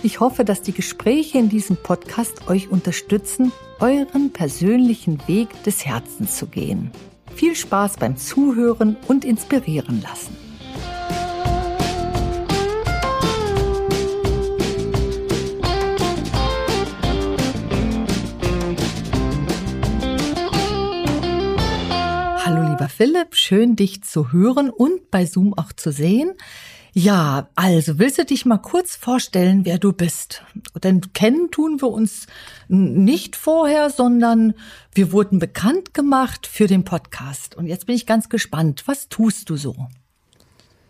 Ich hoffe, dass die Gespräche in diesem Podcast euch unterstützen, euren persönlichen Weg des Herzens zu gehen. Viel Spaß beim Zuhören und inspirieren lassen. Hallo lieber Philipp, schön dich zu hören und bei Zoom auch zu sehen. Ja, also willst du dich mal kurz vorstellen, wer du bist? Denn kennen tun wir uns nicht vorher, sondern wir wurden bekannt gemacht für den Podcast. Und jetzt bin ich ganz gespannt. Was tust du so?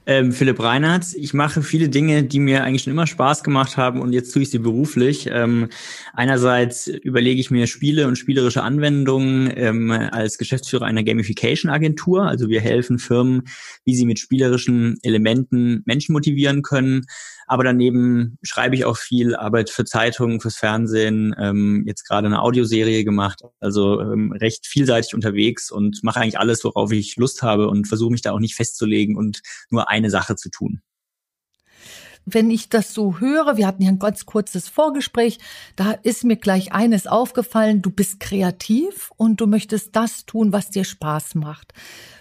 Ähm, Philipp Reinhardt. Ich mache viele Dinge, die mir eigentlich schon immer Spaß gemacht haben und jetzt tue ich sie beruflich. Ähm, einerseits überlege ich mir Spiele und spielerische Anwendungen ähm, als Geschäftsführer einer Gamification-Agentur. Also wir helfen Firmen, wie sie mit spielerischen Elementen Menschen motivieren können. Aber daneben schreibe ich auch viel, Arbeit für Zeitungen, fürs Fernsehen, ähm, jetzt gerade eine Audioserie gemacht. Also ähm, recht vielseitig unterwegs und mache eigentlich alles, worauf ich Lust habe und versuche mich da auch nicht festzulegen und nur eine Sache zu tun wenn ich das so höre, wir hatten ja ein ganz kurzes Vorgespräch, da ist mir gleich eines aufgefallen, du bist kreativ und du möchtest das tun, was dir Spaß macht.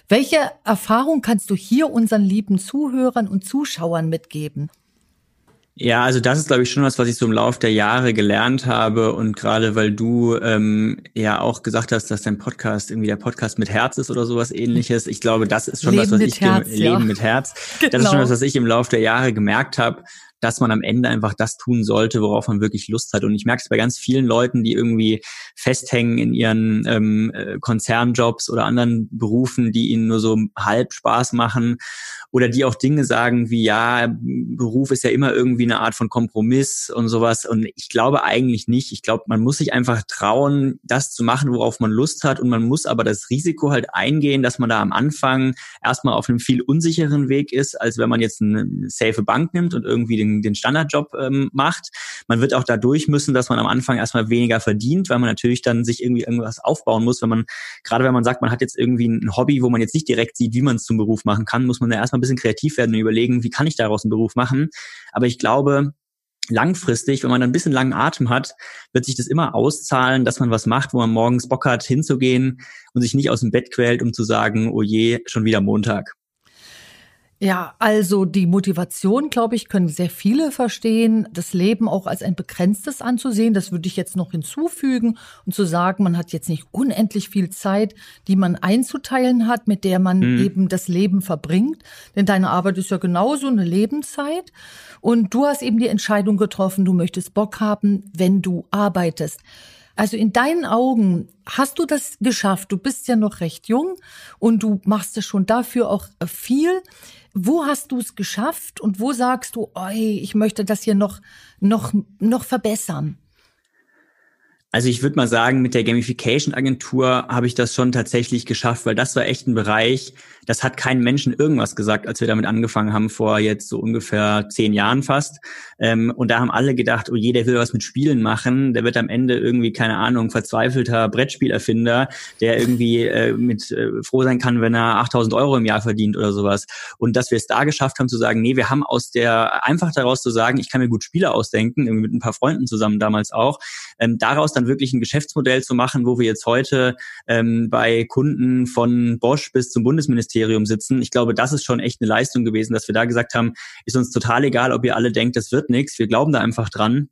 Welche Erfahrung kannst du hier unseren lieben Zuhörern und Zuschauern mitgeben? Ja, also das ist, glaube ich, schon was, was ich so im Laufe der Jahre gelernt habe. Und gerade weil du ähm, ja auch gesagt hast, dass dein Podcast irgendwie der Podcast mit Herz ist oder sowas ähnliches. Ich glaube, das ist schon Leben was, was ich Herz, ja. Leben mit Herz. Genau. Das ist schon was, was ich im Laufe der Jahre gemerkt habe, dass man am Ende einfach das tun sollte, worauf man wirklich Lust hat. Und ich merke es bei ganz vielen Leuten, die irgendwie festhängen in ihren ähm, äh, Konzernjobs oder anderen Berufen, die ihnen nur so halb Spaß machen oder die auch Dinge sagen wie, ja, Beruf ist ja immer irgendwie eine Art von Kompromiss und sowas. Und ich glaube eigentlich nicht. Ich glaube, man muss sich einfach trauen, das zu machen, worauf man Lust hat. Und man muss aber das Risiko halt eingehen, dass man da am Anfang erstmal auf einem viel unsicheren Weg ist, als wenn man jetzt eine safe Bank nimmt und irgendwie den, den Standardjob ähm, macht. Man wird auch dadurch müssen, dass man am Anfang erstmal weniger verdient, weil man natürlich dann sich irgendwie irgendwas aufbauen muss. Wenn man, gerade wenn man sagt, man hat jetzt irgendwie ein Hobby, wo man jetzt nicht direkt sieht, wie man es zum Beruf machen kann, muss man da erstmal ein bisschen kreativ werden und überlegen, wie kann ich daraus einen Beruf machen. Aber ich glaube, langfristig, wenn man ein bisschen langen Atem hat, wird sich das immer auszahlen, dass man was macht, wo man morgens Bock hat, hinzugehen und sich nicht aus dem Bett quält, um zu sagen, oh je, schon wieder Montag. Ja, also die Motivation, glaube ich, können sehr viele verstehen, das Leben auch als ein begrenztes anzusehen. Das würde ich jetzt noch hinzufügen und zu sagen, man hat jetzt nicht unendlich viel Zeit, die man einzuteilen hat, mit der man mhm. eben das Leben verbringt. Denn deine Arbeit ist ja genauso eine Lebenszeit. Und du hast eben die Entscheidung getroffen, du möchtest Bock haben, wenn du arbeitest. Also in deinen Augen hast du das geschafft. Du bist ja noch recht jung und du machst ja schon dafür auch viel. Wo hast du es geschafft und wo sagst du, oi, ich möchte das hier noch, noch, noch verbessern? Also ich würde mal sagen, mit der Gamification-Agentur habe ich das schon tatsächlich geschafft, weil das war echt ein Bereich, das hat keinen Menschen irgendwas gesagt, als wir damit angefangen haben, vor jetzt so ungefähr zehn Jahren fast. Ähm, und da haben alle gedacht, oh je, der will was mit Spielen machen, der wird am Ende irgendwie, keine Ahnung, verzweifelter Brettspielerfinder, der irgendwie äh, mit äh, froh sein kann, wenn er 8000 Euro im Jahr verdient oder sowas. Und dass wir es da geschafft haben zu sagen, nee, wir haben aus der, einfach daraus zu sagen, ich kann mir gut Spiele ausdenken, mit ein paar Freunden zusammen damals auch, ähm, daraus dann wirklich ein Geschäftsmodell zu machen, wo wir jetzt heute ähm, bei Kunden von Bosch bis zum Bundesministerium sitzen. Ich glaube, das ist schon echt eine Leistung gewesen, dass wir da gesagt haben, ist uns total egal, ob ihr alle denkt, das wird nichts. Wir glauben da einfach dran.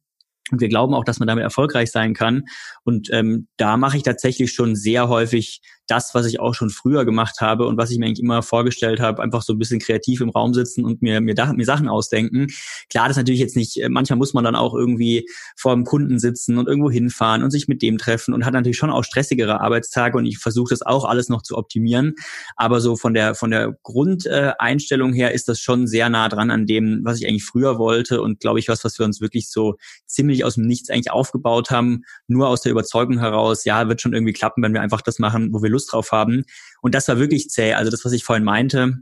Und wir glauben auch, dass man damit erfolgreich sein kann. Und ähm, da mache ich tatsächlich schon sehr häufig das, was ich auch schon früher gemacht habe und was ich mir eigentlich immer vorgestellt habe, einfach so ein bisschen kreativ im Raum sitzen und mir, mir, mir Sachen ausdenken. Klar, das ist natürlich jetzt nicht, äh, manchmal muss man dann auch irgendwie vor dem Kunden sitzen und irgendwo hinfahren und sich mit dem treffen und hat natürlich schon auch stressigere Arbeitstage und ich versuche das auch alles noch zu optimieren. Aber so von der, von der Grundeinstellung her ist das schon sehr nah dran an dem, was ich eigentlich früher wollte und glaube ich was, was wir uns wirklich so ziemlich aus dem Nichts eigentlich aufgebaut haben, nur aus der Überzeugung heraus, ja, wird schon irgendwie klappen, wenn wir einfach das machen, wo wir Lust drauf haben. Und das war wirklich zäh. Also das, was ich vorhin meinte,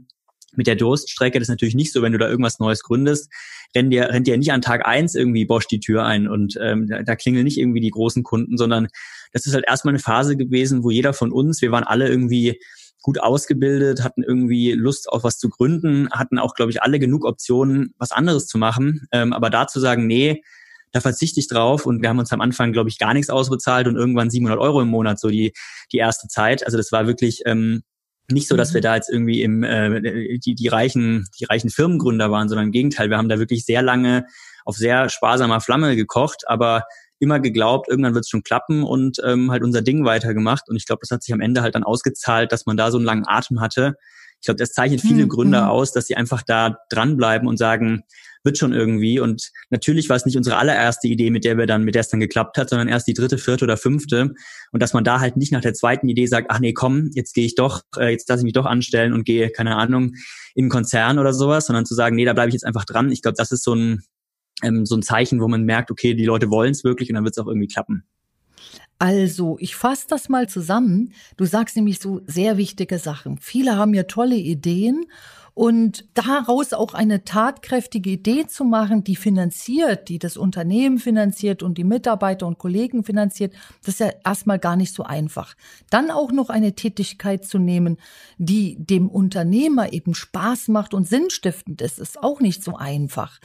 mit der Durststrecke, das ist natürlich nicht so, wenn du da irgendwas Neues gründest, rennt dir, rennt dir nicht an Tag eins irgendwie Bosch die Tür ein und ähm, da, da klingeln nicht irgendwie die großen Kunden, sondern das ist halt erstmal eine Phase gewesen, wo jeder von uns, wir waren alle irgendwie gut ausgebildet, hatten irgendwie Lust auf was zu gründen, hatten auch, glaube ich, alle genug Optionen, was anderes zu machen. Ähm, aber da zu sagen, nee, da verzichte ich drauf und wir haben uns am Anfang, glaube ich, gar nichts ausbezahlt und irgendwann 700 Euro im Monat so die, die erste Zeit. Also das war wirklich ähm, nicht so, dass wir mhm. da jetzt irgendwie im äh, die die reichen die reichen Firmengründer waren, sondern im Gegenteil, wir haben da wirklich sehr lange auf sehr sparsamer Flamme gekocht, aber immer geglaubt, irgendwann wird es schon klappen und ähm, halt unser Ding weitergemacht. Und ich glaube, das hat sich am Ende halt dann ausgezahlt, dass man da so einen langen Atem hatte. Ich glaube, das zeichnet viele mhm. Gründer mhm. aus, dass sie einfach da dranbleiben und sagen, wird schon irgendwie. Und natürlich war es nicht unsere allererste Idee, mit der wir dann, mit der es dann geklappt hat, sondern erst die dritte, vierte oder fünfte. Und dass man da halt nicht nach der zweiten Idee sagt, ach nee, komm, jetzt gehe ich doch, äh, jetzt lasse ich mich doch anstellen und gehe, keine Ahnung, in einen Konzern oder sowas, sondern zu sagen, nee, da bleibe ich jetzt einfach dran. Ich glaube, das ist so ein, ähm, so ein Zeichen, wo man merkt, okay, die Leute wollen es wirklich und dann wird es auch irgendwie klappen. Also, ich fasse das mal zusammen. Du sagst nämlich so sehr wichtige Sachen. Viele haben ja tolle Ideen und daraus auch eine tatkräftige Idee zu machen, die finanziert, die das Unternehmen finanziert und die Mitarbeiter und Kollegen finanziert, das ist ja erstmal gar nicht so einfach. Dann auch noch eine Tätigkeit zu nehmen, die dem Unternehmer eben Spaß macht und sinnstiftend ist, ist auch nicht so einfach.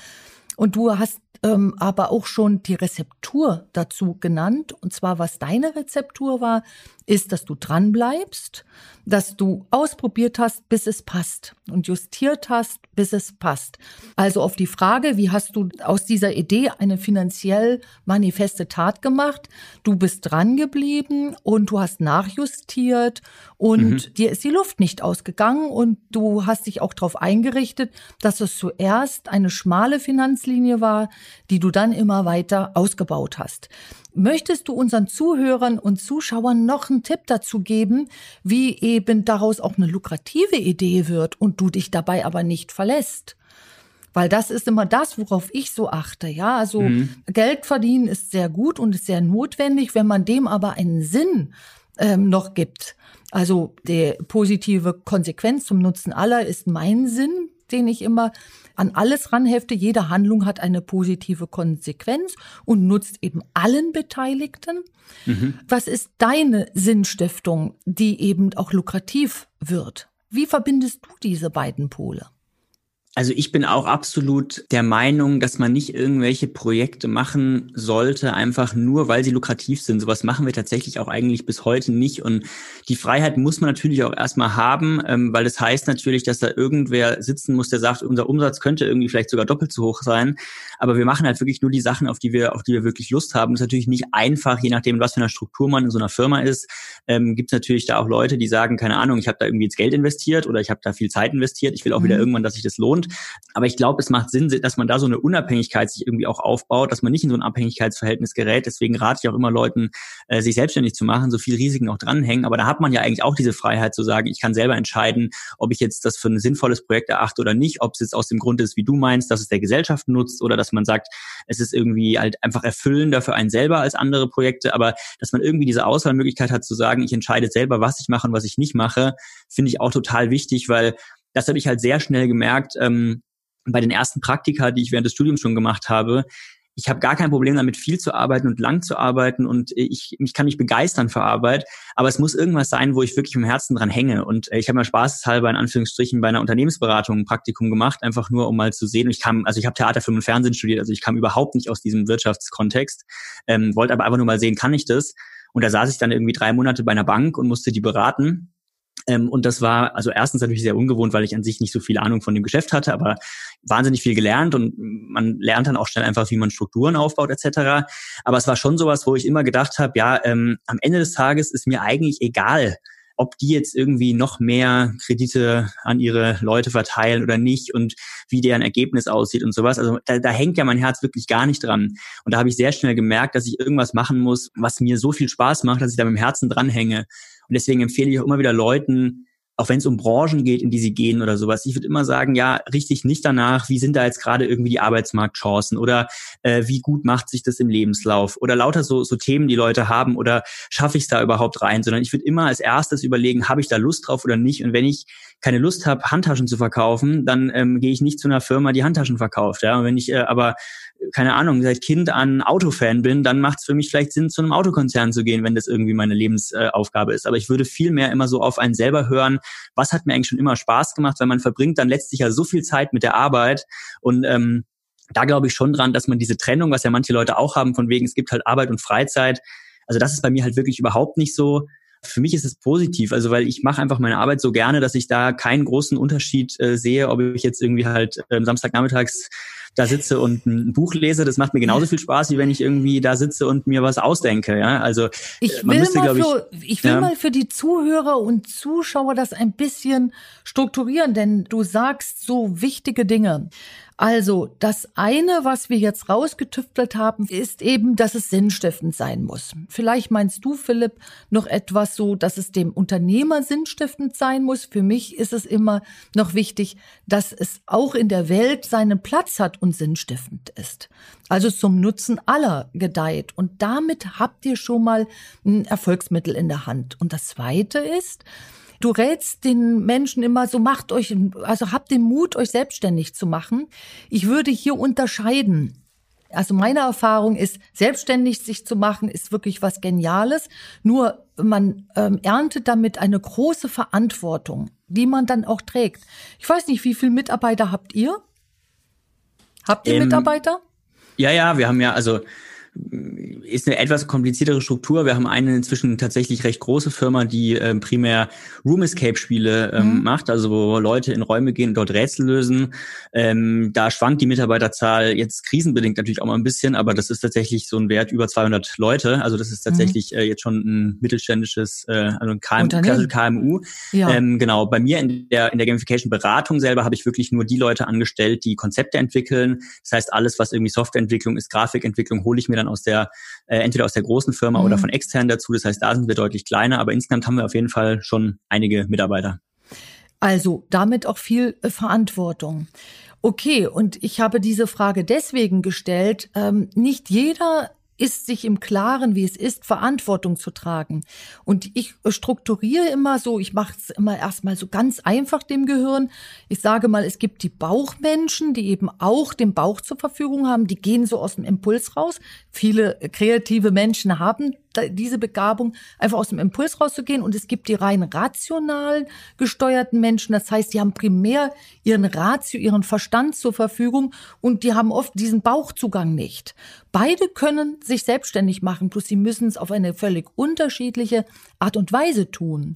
Und du hast ähm, aber auch schon die Rezeptur dazu genannt. Und zwar, was deine Rezeptur war, ist, dass du dran bleibst, dass du ausprobiert hast, bis es passt und justiert hast, bis es passt. Also auf die Frage, wie hast du aus dieser Idee eine finanziell manifeste Tat gemacht? Du bist dran geblieben und du hast nachjustiert und mhm. dir ist die Luft nicht ausgegangen und du hast dich auch darauf eingerichtet, dass es zuerst eine schmale Finanzlinie war, die du dann immer weiter ausgebaut hast. Möchtest du unseren Zuhörern und Zuschauern noch einen Tipp dazu geben, wie eben daraus auch eine lukrative Idee wird und du dich dabei aber nicht verlässt? Weil das ist immer das, worauf ich so achte. Ja, also mhm. Geld verdienen ist sehr gut und ist sehr notwendig, wenn man dem aber einen Sinn ähm, noch gibt. Also die positive Konsequenz zum Nutzen aller ist mein Sinn, den ich immer an alles ranhefte. Jede Handlung hat eine positive Konsequenz und nutzt eben allen Beteiligten. Mhm. Was ist deine Sinnstiftung, die eben auch lukrativ wird? Wie verbindest du diese beiden Pole? Also ich bin auch absolut der Meinung, dass man nicht irgendwelche Projekte machen sollte, einfach nur, weil sie lukrativ sind. Sowas machen wir tatsächlich auch eigentlich bis heute nicht. Und die Freiheit muss man natürlich auch erstmal haben, ähm, weil das heißt natürlich, dass da irgendwer sitzen muss, der sagt, unser Umsatz könnte irgendwie vielleicht sogar doppelt so hoch sein. Aber wir machen halt wirklich nur die Sachen, auf die wir, auf die wir wirklich Lust haben. Das ist natürlich nicht einfach, je nachdem, was für eine Struktur man in so einer Firma ist. Ähm, Gibt es natürlich da auch Leute, die sagen, keine Ahnung, ich habe da irgendwie jetzt Geld investiert oder ich habe da viel Zeit investiert. Ich will auch mhm. wieder irgendwann, dass sich das lohnt. Aber ich glaube, es macht Sinn, dass man da so eine Unabhängigkeit sich irgendwie auch aufbaut, dass man nicht in so ein Abhängigkeitsverhältnis gerät. Deswegen rate ich auch immer Leuten, äh, sich selbstständig zu machen, so viel Risiken auch dranhängen. Aber da hat man ja eigentlich auch diese Freiheit zu sagen, ich kann selber entscheiden, ob ich jetzt das für ein sinnvolles Projekt erachte oder nicht, ob es jetzt aus dem Grund ist, wie du meinst, dass es der Gesellschaft nutzt oder dass man sagt, es ist irgendwie halt einfach erfüllender für einen selber als andere Projekte. Aber dass man irgendwie diese Auswahlmöglichkeit hat zu sagen, ich entscheide selber, was ich mache und was ich nicht mache, finde ich auch total wichtig, weil das habe ich halt sehr schnell gemerkt ähm, bei den ersten Praktika, die ich während des Studiums schon gemacht habe. Ich habe gar kein Problem damit, viel zu arbeiten und lang zu arbeiten und ich, ich kann mich begeistern für Arbeit, aber es muss irgendwas sein, wo ich wirklich im Herzen dran hänge. Und ich habe mal spaßeshalber in Anführungsstrichen bei einer Unternehmensberatung ein Praktikum gemacht, einfach nur um mal zu sehen. Und ich kam, also ich habe Theater, Film und Fernsehen studiert, also ich kam überhaupt nicht aus diesem Wirtschaftskontext, ähm, wollte aber einfach nur mal sehen, kann ich das? Und da saß ich dann irgendwie drei Monate bei einer Bank und musste die beraten ähm, und das war also erstens natürlich sehr ungewohnt, weil ich an sich nicht so viel Ahnung von dem Geschäft hatte, aber wahnsinnig viel gelernt und man lernt dann auch schnell einfach, wie man Strukturen aufbaut etc. Aber es war schon sowas, wo ich immer gedacht habe, ja, ähm, am Ende des Tages ist mir eigentlich egal, ob die jetzt irgendwie noch mehr Kredite an ihre Leute verteilen oder nicht und wie deren Ergebnis aussieht und sowas. Also da, da hängt ja mein Herz wirklich gar nicht dran. Und da habe ich sehr schnell gemerkt, dass ich irgendwas machen muss, was mir so viel Spaß macht, dass ich da mit dem Herzen dranhänge. Und deswegen empfehle ich auch immer wieder Leuten, auch wenn es um Branchen geht, in die sie gehen oder sowas. Ich würde immer sagen, ja, richtig nicht danach, wie sind da jetzt gerade irgendwie die Arbeitsmarktchancen oder äh, wie gut macht sich das im Lebenslauf oder lauter so, so Themen, die Leute haben oder schaffe ich es da überhaupt rein, sondern ich würde immer als erstes überlegen, habe ich da Lust drauf oder nicht und wenn ich keine Lust habe, Handtaschen zu verkaufen, dann ähm, gehe ich nicht zu einer Firma, die Handtaschen verkauft. Ja? Und wenn ich äh, aber keine Ahnung, seit Kind an Autofan bin, dann macht es für mich vielleicht Sinn, zu einem Autokonzern zu gehen, wenn das irgendwie meine Lebensaufgabe ist. Aber ich würde viel mehr immer so auf einen selber hören, was hat mir eigentlich schon immer Spaß gemacht, weil man verbringt dann letztlich ja so viel Zeit mit der Arbeit und ähm, da glaube ich schon dran, dass man diese Trennung, was ja manche Leute auch haben, von wegen, es gibt halt Arbeit und Freizeit. Also das ist bei mir halt wirklich überhaupt nicht so. Für mich ist es positiv, also weil ich mache einfach meine Arbeit so gerne, dass ich da keinen großen Unterschied äh, sehe, ob ich jetzt irgendwie halt äh, Samstagnachmittags da sitze und ein Buch lese, das macht mir genauso viel Spaß, wie wenn ich irgendwie da sitze und mir was ausdenke. Ja, also ich will müsste, mal für, ich, ich will ja. mal für die Zuhörer und Zuschauer das ein bisschen strukturieren, denn du sagst so wichtige Dinge. Also, das eine, was wir jetzt rausgetüftelt haben, ist eben, dass es sinnstiftend sein muss. Vielleicht meinst du, Philipp, noch etwas so, dass es dem Unternehmer sinnstiftend sein muss. Für mich ist es immer noch wichtig, dass es auch in der Welt seinen Platz hat und sinnstiftend ist. Also zum Nutzen aller gedeiht. Und damit habt ihr schon mal ein Erfolgsmittel in der Hand. Und das zweite ist, Du rätst den Menschen immer so, macht euch, also habt den Mut, euch selbstständig zu machen. Ich würde hier unterscheiden. Also meine Erfahrung ist, selbstständig sich zu machen, ist wirklich was Geniales. Nur man ähm, erntet damit eine große Verantwortung, die man dann auch trägt. Ich weiß nicht, wie viele Mitarbeiter habt ihr? Habt ihr ähm, Mitarbeiter? Ja, ja, wir haben ja, also ist eine etwas kompliziertere Struktur. Wir haben eine inzwischen tatsächlich recht große Firma, die ähm, primär Room Escape Spiele ähm, mhm. macht, also wo Leute in Räume gehen und dort Rätsel lösen. Ähm, da schwankt die Mitarbeiterzahl jetzt krisenbedingt natürlich auch mal ein bisschen, aber das ist tatsächlich so ein Wert über 200 Leute. Also das ist mhm. tatsächlich mhm. äh, jetzt schon ein mittelständisches, äh, also ein KM, KMU. Ja. Ähm, genau. Bei mir in der in der Gamification Beratung selber habe ich wirklich nur die Leute angestellt, die Konzepte entwickeln. Das heißt, alles, was irgendwie Softwareentwicklung ist, Grafikentwicklung, hole ich mir dann aus der, äh, entweder aus der großen Firma mhm. oder von extern dazu. Das heißt, da sind wir deutlich kleiner, aber insgesamt haben wir auf jeden Fall schon einige Mitarbeiter. Also damit auch viel äh, Verantwortung. Okay, und ich habe diese Frage deswegen gestellt. Ähm, nicht jeder ist sich im Klaren, wie es ist, Verantwortung zu tragen. Und ich strukturiere immer so, ich mache es immer erstmal so ganz einfach dem Gehirn. Ich sage mal, es gibt die Bauchmenschen, die eben auch den Bauch zur Verfügung haben, die gehen so aus dem Impuls raus. Viele kreative Menschen haben diese Begabung, einfach aus dem Impuls rauszugehen. Und es gibt die rein rational gesteuerten Menschen. Das heißt, die haben primär ihren Ratio, ihren Verstand zur Verfügung und die haben oft diesen Bauchzugang nicht. Beide können sich selbstständig machen, bloß sie müssen es auf eine völlig unterschiedliche Art und Weise tun.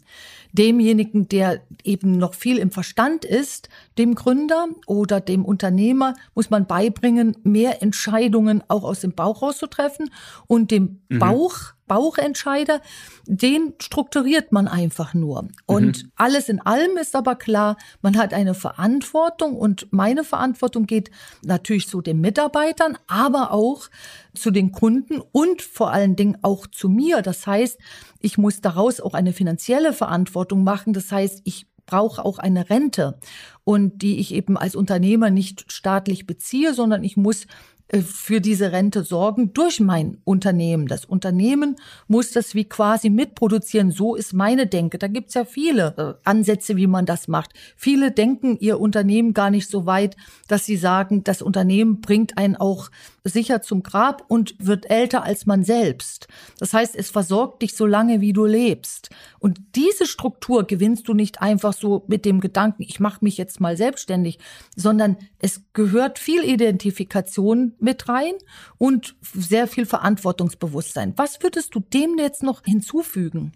Demjenigen, der eben noch viel im Verstand ist, dem Gründer oder dem Unternehmer, muss man beibringen, mehr Entscheidungen auch aus dem Bauch rauszutreffen und dem mhm. Bauch Bauchentscheider, den strukturiert man einfach nur. Und mhm. alles in allem ist aber klar, man hat eine Verantwortung und meine Verantwortung geht natürlich zu den Mitarbeitern, aber auch zu den Kunden und vor allen Dingen auch zu mir. Das heißt, ich muss daraus auch eine finanzielle Verantwortung machen. Das heißt, ich brauche auch eine Rente und die ich eben als Unternehmer nicht staatlich beziehe, sondern ich muss für diese Rente sorgen durch mein Unternehmen. Das Unternehmen muss das wie quasi mitproduzieren. So ist meine Denke. Da gibt's ja viele äh, Ansätze, wie man das macht. Viele denken ihr Unternehmen gar nicht so weit, dass sie sagen, das Unternehmen bringt einen auch sicher zum Grab und wird älter als man selbst. Das heißt, es versorgt dich so lange, wie du lebst. Und diese Struktur gewinnst du nicht einfach so mit dem Gedanken, ich mache mich jetzt mal selbstständig, sondern es gehört viel Identifikation mit rein und sehr viel Verantwortungsbewusstsein. Was würdest du dem jetzt noch hinzufügen?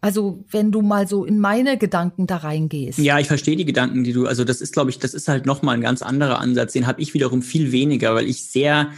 Also wenn du mal so in meine Gedanken da reingehst. Ja, ich verstehe die Gedanken, die du, also das ist, glaube ich, das ist halt nochmal ein ganz anderer Ansatz. Den habe ich wiederum viel weniger, weil ich sehr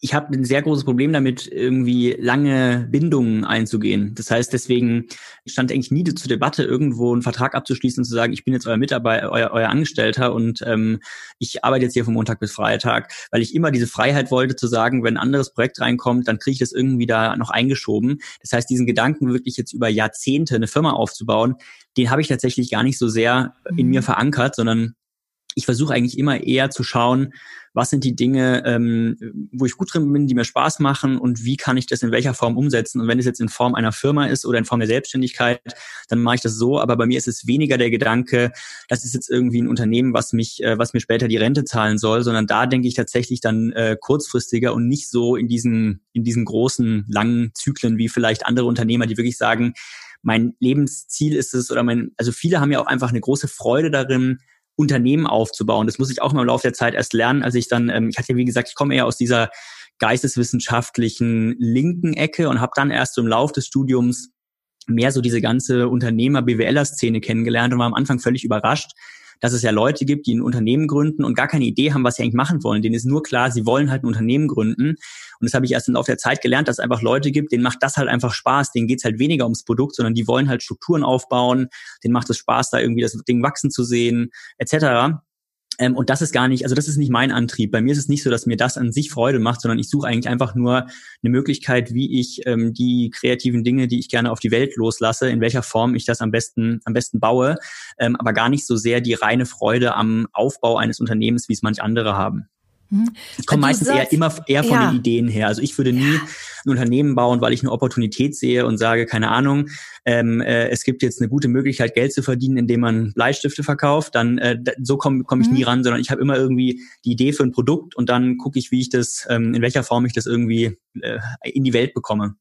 ich habe ein sehr großes Problem damit, irgendwie lange Bindungen einzugehen. Das heißt, deswegen stand eigentlich nie zur Debatte, irgendwo einen Vertrag abzuschließen und zu sagen, ich bin jetzt euer Mitarbeiter, euer, euer Angestellter und ähm, ich arbeite jetzt hier von Montag bis Freitag, weil ich immer diese Freiheit wollte zu sagen, wenn ein anderes Projekt reinkommt, dann kriege ich das irgendwie da noch eingeschoben. Das heißt, diesen Gedanken wirklich jetzt über Jahrzehnte eine Firma aufzubauen, den habe ich tatsächlich gar nicht so sehr in mhm. mir verankert, sondern ich versuche eigentlich immer eher zu schauen, was sind die Dinge, ähm, wo ich gut drin bin, die mir Spaß machen und wie kann ich das in welcher Form umsetzen. Und wenn es jetzt in Form einer Firma ist oder in Form der Selbstständigkeit, dann mache ich das so. Aber bei mir ist es weniger der Gedanke, das ist jetzt irgendwie ein Unternehmen, was mich, äh, was mir später die Rente zahlen soll, sondern da denke ich tatsächlich dann äh, kurzfristiger und nicht so in diesen, in diesen großen, langen Zyklen wie vielleicht andere Unternehmer, die wirklich sagen, mein Lebensziel ist es oder mein, also viele haben ja auch einfach eine große Freude darin, Unternehmen aufzubauen. Das muss ich auch im Laufe der Zeit erst lernen, als ich dann, ähm, ich hatte ja wie gesagt, ich komme eher aus dieser geisteswissenschaftlichen linken Ecke und habe dann erst im Laufe des Studiums mehr so diese ganze Unternehmer-BWLer-Szene kennengelernt und war am Anfang völlig überrascht, dass es ja Leute gibt, die ein Unternehmen gründen und gar keine Idee haben, was sie eigentlich machen wollen. Denen ist nur klar, sie wollen halt ein Unternehmen gründen. Und das habe ich erst im Laufe der Zeit gelernt, dass es einfach Leute gibt, denen macht das halt einfach Spaß. Denen geht's halt weniger ums Produkt, sondern die wollen halt Strukturen aufbauen. Denen macht es Spaß, da irgendwie das Ding wachsen zu sehen, etc. Ähm, und das ist gar nicht, also das ist nicht mein Antrieb. Bei mir ist es nicht so, dass mir das an sich Freude macht, sondern ich suche eigentlich einfach nur eine Möglichkeit, wie ich ähm, die kreativen Dinge, die ich gerne auf die Welt loslasse, in welcher Form ich das am besten, am besten baue, ähm, aber gar nicht so sehr die reine Freude am Aufbau eines Unternehmens, wie es manch andere haben. Hm. Ich komme meistens sagst, eher immer eher von ja. den Ideen her. Also ich würde nie ja. ein Unternehmen bauen, weil ich eine Opportunität sehe und sage, keine Ahnung, ähm, äh, es gibt jetzt eine gute Möglichkeit, Geld zu verdienen, indem man Bleistifte verkauft. Dann äh, so komme komm ich mhm. nie ran, sondern ich habe immer irgendwie die Idee für ein Produkt und dann gucke ich, wie ich das, ähm, in welcher Form ich das irgendwie äh, in die Welt bekomme.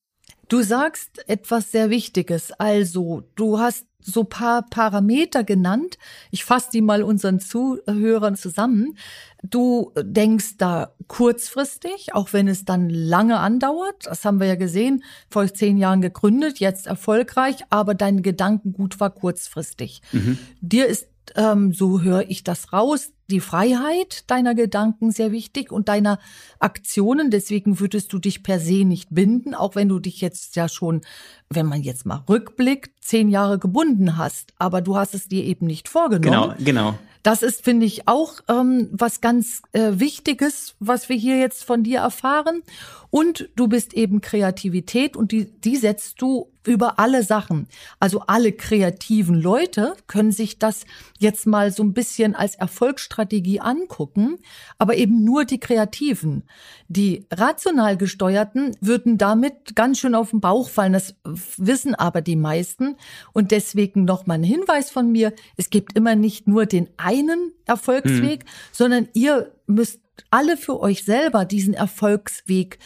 Du sagst etwas sehr Wichtiges. Also, du hast so paar Parameter genannt. Ich fasse die mal unseren Zuhörern zusammen. Du denkst da kurzfristig, auch wenn es dann lange andauert. Das haben wir ja gesehen, vor zehn Jahren gegründet, jetzt erfolgreich, aber dein Gedankengut war kurzfristig. Mhm. Dir ist ähm, so höre ich das raus, die Freiheit deiner Gedanken sehr wichtig und deiner Aktionen. Deswegen würdest du dich per se nicht binden, auch wenn du dich jetzt ja schon, wenn man jetzt mal rückblickt, zehn Jahre gebunden hast. Aber du hast es dir eben nicht vorgenommen. Genau, genau. Das ist, finde ich, auch ähm, was ganz äh, Wichtiges, was wir hier jetzt von dir erfahren. Und du bist eben Kreativität und die, die setzt du über alle Sachen. Also alle kreativen Leute können sich das jetzt mal so ein bisschen als Erfolgsstrategie angucken, aber eben nur die Kreativen. Die rational gesteuerten würden damit ganz schön auf den Bauch fallen. Das wissen aber die meisten. Und deswegen noch mal ein Hinweis von mir. Es gibt immer nicht nur den einen Erfolgsweg, hm. sondern ihr müsst alle für euch selber diesen Erfolgsweg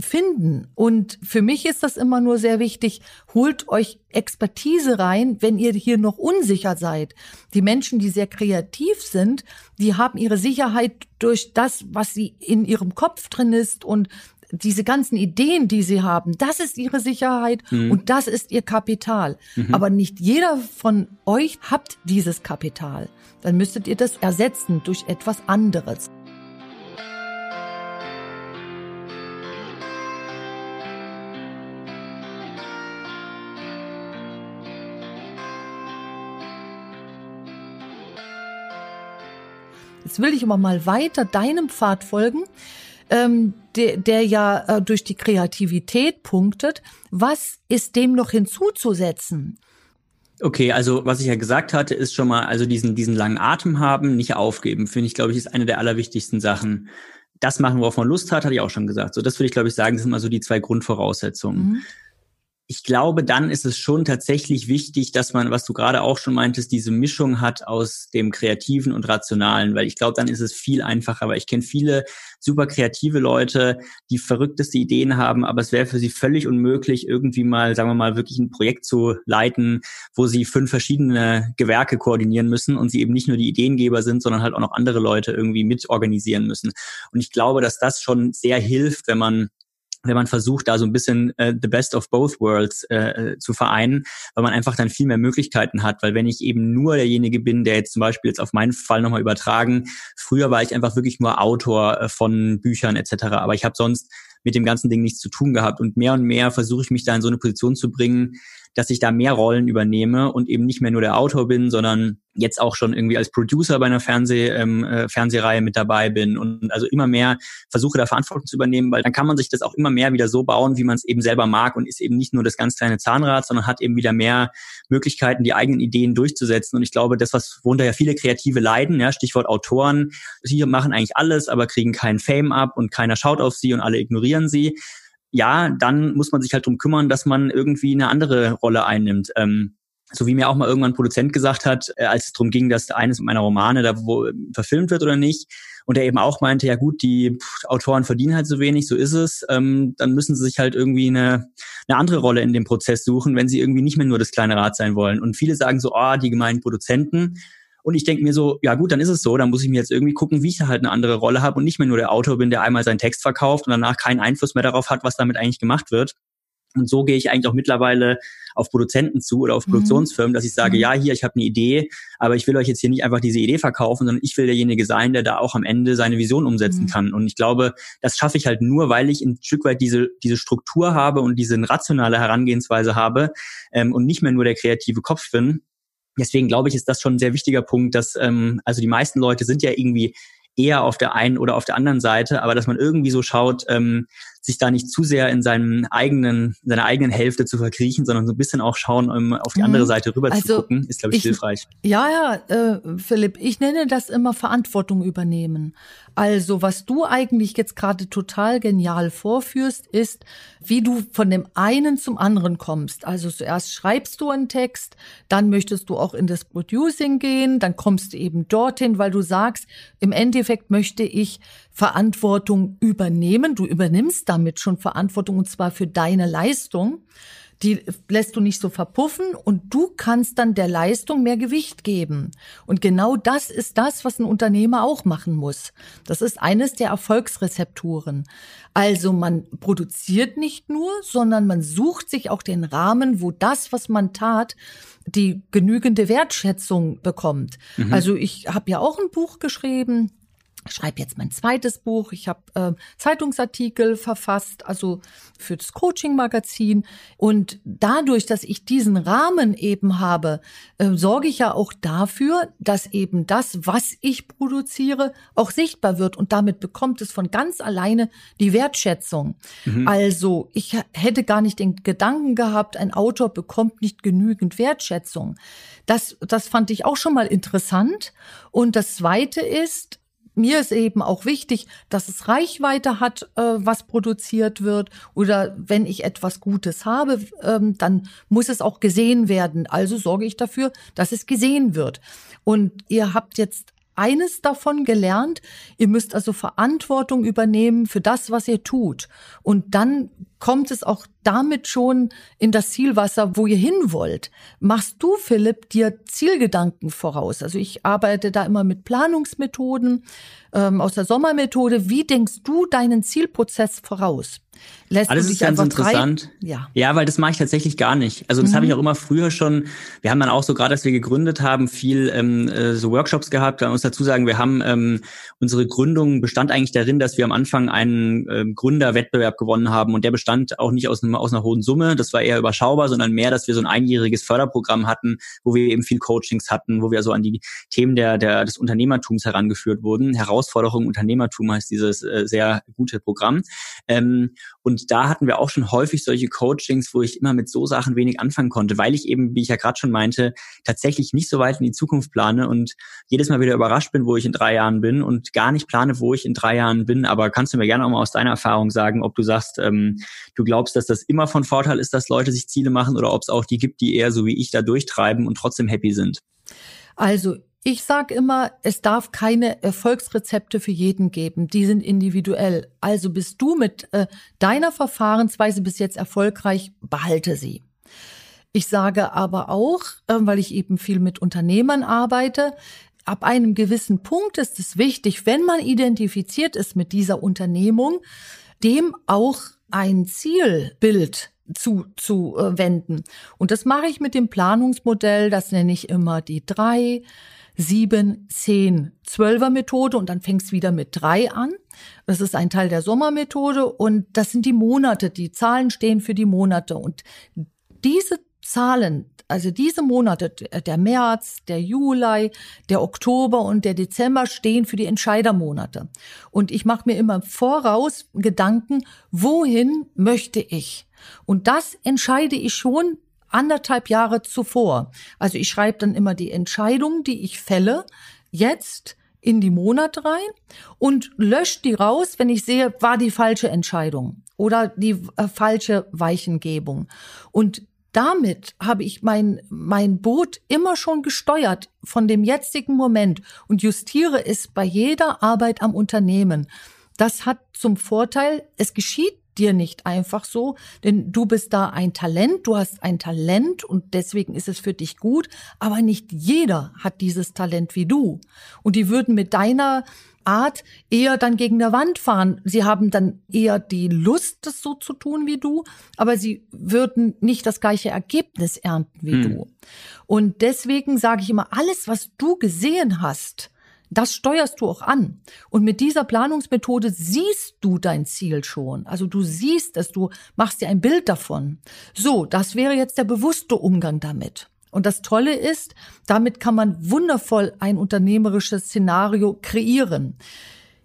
finden. Und für mich ist das immer nur sehr wichtig, holt euch Expertise rein, wenn ihr hier noch unsicher seid. Die Menschen, die sehr kreativ sind, die haben ihre Sicherheit durch das, was sie in ihrem Kopf drin ist und diese ganzen Ideen, die sie haben, das ist ihre Sicherheit mhm. und das ist ihr Kapital. Mhm. Aber nicht jeder von euch habt dieses Kapital. Dann müsstet ihr das ersetzen durch etwas anderes. Jetzt will ich aber mal weiter deinem Pfad folgen, ähm, der, der ja äh, durch die Kreativität punktet. Was ist dem noch hinzuzusetzen? Okay, also was ich ja gesagt hatte, ist schon mal, also diesen, diesen langen Atem haben, nicht aufgeben, finde ich, glaube ich, ist eine der allerwichtigsten Sachen. Das machen, worauf man Lust hat, hatte ich auch schon gesagt. So, das würde ich, glaube ich, sagen, das sind mal so die zwei Grundvoraussetzungen. Mhm ich glaube, dann ist es schon tatsächlich wichtig, dass man, was du gerade auch schon meintest, diese Mischung hat aus dem Kreativen und Rationalen, weil ich glaube, dann ist es viel einfacher. Aber ich kenne viele super kreative Leute, die verrückteste Ideen haben, aber es wäre für sie völlig unmöglich, irgendwie mal, sagen wir mal, wirklich ein Projekt zu leiten, wo sie fünf verschiedene Gewerke koordinieren müssen und sie eben nicht nur die Ideengeber sind, sondern halt auch noch andere Leute irgendwie mit organisieren müssen. Und ich glaube, dass das schon sehr hilft, wenn man wenn man versucht, da so ein bisschen äh, the best of both worlds äh, zu vereinen, weil man einfach dann viel mehr Möglichkeiten hat. Weil wenn ich eben nur derjenige bin, der jetzt zum Beispiel jetzt auf meinen Fall nochmal übertragen, früher war ich einfach wirklich nur Autor äh, von Büchern etc. Aber ich habe sonst mit dem ganzen Ding nichts zu tun gehabt. Und mehr und mehr versuche ich mich da in so eine Position zu bringen, dass ich da mehr Rollen übernehme und eben nicht mehr nur der Autor bin, sondern jetzt auch schon irgendwie als Producer bei einer Fernseh, ähm, äh, Fernsehreihe mit dabei bin und also immer mehr versuche da Verantwortung zu übernehmen, weil dann kann man sich das auch immer mehr wieder so bauen, wie man es eben selber mag und ist eben nicht nur das ganz kleine Zahnrad, sondern hat eben wieder mehr Möglichkeiten, die eigenen Ideen durchzusetzen. Und ich glaube, das, was worunter ja viele Kreative leiden, ja, Stichwort Autoren, sie machen eigentlich alles, aber kriegen keinen Fame ab und keiner schaut auf sie und alle ignorieren sie ja, dann muss man sich halt drum kümmern, dass man irgendwie eine andere Rolle einnimmt. Ähm, so wie mir auch mal irgendwann ein Produzent gesagt hat, äh, als es darum ging, dass eines meiner Romane da wo verfilmt wird oder nicht, und er eben auch meinte, ja gut, die pff, Autoren verdienen halt so wenig, so ist es, ähm, dann müssen sie sich halt irgendwie eine, eine andere Rolle in dem Prozess suchen, wenn sie irgendwie nicht mehr nur das kleine Rad sein wollen. Und viele sagen so, ah, oh, die gemeinen Produzenten, und ich denke mir so, ja gut, dann ist es so, dann muss ich mir jetzt irgendwie gucken, wie ich halt eine andere Rolle habe und nicht mehr nur der Autor bin, der einmal seinen Text verkauft und danach keinen Einfluss mehr darauf hat, was damit eigentlich gemacht wird. Und so gehe ich eigentlich auch mittlerweile auf Produzenten zu oder auf mhm. Produktionsfirmen, dass ich sage, mhm. ja, hier, ich habe eine Idee, aber ich will euch jetzt hier nicht einfach diese Idee verkaufen, sondern ich will derjenige sein, der da auch am Ende seine Vision umsetzen mhm. kann. Und ich glaube, das schaffe ich halt nur, weil ich ein Stück weit diese, diese Struktur habe und diese rationale Herangehensweise habe ähm, und nicht mehr nur der kreative Kopf bin, Deswegen glaube ich, ist das schon ein sehr wichtiger Punkt, dass ähm, also die meisten Leute sind ja irgendwie eher auf der einen oder auf der anderen Seite, aber dass man irgendwie so schaut, ähm, sich da nicht zu sehr in seinem eigenen, in seiner eigenen Hälfte zu verkriechen, sondern so ein bisschen auch schauen, um auf die andere mhm. Seite rüber also, zu gucken, ist, glaube ich, ich, hilfreich. Ja, ja, äh, Philipp, ich nenne das immer Verantwortung übernehmen. Also, was du eigentlich jetzt gerade total genial vorführst, ist, wie du von dem einen zum anderen kommst. Also zuerst schreibst du einen Text, dann möchtest du auch in das Producing gehen, dann kommst du eben dorthin, weil du sagst, im Endeffekt möchte ich Verantwortung übernehmen. Du übernimmst damit schon Verantwortung und zwar für deine Leistung. Die lässt du nicht so verpuffen und du kannst dann der Leistung mehr Gewicht geben. Und genau das ist das, was ein Unternehmer auch machen muss. Das ist eines der Erfolgsrezepturen. Also man produziert nicht nur, sondern man sucht sich auch den Rahmen, wo das, was man tat, die genügende Wertschätzung bekommt. Mhm. Also ich habe ja auch ein Buch geschrieben, schreibe jetzt mein zweites Buch. Ich habe äh, Zeitungsartikel verfasst, also für das Coaching-Magazin. Und dadurch, dass ich diesen Rahmen eben habe, äh, sorge ich ja auch dafür, dass eben das, was ich produziere, auch sichtbar wird. Und damit bekommt es von ganz alleine die Wertschätzung. Mhm. Also ich hätte gar nicht den Gedanken gehabt, ein Autor bekommt nicht genügend Wertschätzung. Das, das fand ich auch schon mal interessant. Und das Zweite ist, mir ist eben auch wichtig, dass es Reichweite hat, äh, was produziert wird. Oder wenn ich etwas Gutes habe, ähm, dann muss es auch gesehen werden. Also sorge ich dafür, dass es gesehen wird. Und ihr habt jetzt eines davon gelernt. Ihr müsst also Verantwortung übernehmen für das, was ihr tut. Und dann kommt es auch damit schon in das Zielwasser, wo ihr hin wollt. Machst du, Philipp, dir Zielgedanken voraus? Also ich arbeite da immer mit Planungsmethoden ähm, aus der Sommermethode. Wie denkst du deinen Zielprozess voraus? Lässt Alles ist ganz interessant. Ja. ja, weil das mache ich tatsächlich gar nicht. Also das mhm. habe ich auch immer früher schon. Wir haben dann auch so gerade, als wir gegründet haben, viel ähm, äh, so Workshops gehabt. Da muss dazu sagen, wir haben ähm, unsere Gründung bestand eigentlich darin, dass wir am Anfang einen ähm, Gründerwettbewerb gewonnen haben und der bestand auch nicht aus, einem, aus einer hohen Summe. Das war eher überschaubar, sondern mehr, dass wir so ein einjähriges Förderprogramm hatten, wo wir eben viel Coachings hatten, wo wir so an die Themen der, der des Unternehmertums herangeführt wurden. Herausforderung Unternehmertum heißt dieses äh, sehr gute Programm. Ähm, und da hatten wir auch schon häufig solche Coachings, wo ich immer mit so Sachen wenig anfangen konnte, weil ich eben, wie ich ja gerade schon meinte, tatsächlich nicht so weit in die Zukunft plane und jedes Mal wieder überrascht bin, wo ich in drei Jahren bin und gar nicht plane, wo ich in drei Jahren bin. Aber kannst du mir gerne auch mal aus deiner Erfahrung sagen, ob du sagst, ähm, du glaubst, dass das immer von Vorteil ist, dass Leute sich Ziele machen oder ob es auch die gibt, die eher so wie ich da durchtreiben und trotzdem happy sind? Also ich sage immer, es darf keine Erfolgsrezepte für jeden geben. Die sind individuell. Also bist du mit äh, deiner Verfahrensweise bis jetzt erfolgreich, behalte sie. Ich sage aber auch, äh, weil ich eben viel mit Unternehmern arbeite, ab einem gewissen Punkt ist es wichtig, wenn man identifiziert ist mit dieser Unternehmung, dem auch ein Zielbild zu, zu äh, wenden. Und das mache ich mit dem Planungsmodell, das nenne ich immer die drei, sieben, zehn, zwölfer Methode und dann fängst wieder mit drei an. Das ist ein Teil der Sommermethode und das sind die Monate. Die Zahlen stehen für die Monate und diese Zahlen, also diese Monate, der März, der Juli, der Oktober und der Dezember stehen für die Entscheidermonate. Und ich mache mir immer im Voraus Gedanken, wohin möchte ich? Und das entscheide ich schon anderthalb Jahre zuvor. Also ich schreibe dann immer die Entscheidung, die ich fälle, jetzt in die Monate rein und lösche die raus, wenn ich sehe, war die falsche Entscheidung oder die äh, falsche Weichengebung. Und damit habe ich mein, mein Boot immer schon gesteuert von dem jetzigen Moment und justiere es bei jeder Arbeit am Unternehmen. Das hat zum Vorteil, es geschieht dir nicht einfach so, denn du bist da ein Talent, du hast ein Talent und deswegen ist es für dich gut, aber nicht jeder hat dieses Talent wie du. Und die würden mit deiner Art eher dann gegen der Wand fahren. Sie haben dann eher die Lust, das so zu tun wie du, aber sie würden nicht das gleiche Ergebnis ernten wie hm. du. Und deswegen sage ich immer, alles, was du gesehen hast, das steuerst du auch an. Und mit dieser Planungsmethode siehst du dein Ziel schon. Also du siehst es, du machst dir ein Bild davon. So, das wäre jetzt der bewusste Umgang damit. Und das Tolle ist, damit kann man wundervoll ein unternehmerisches Szenario kreieren.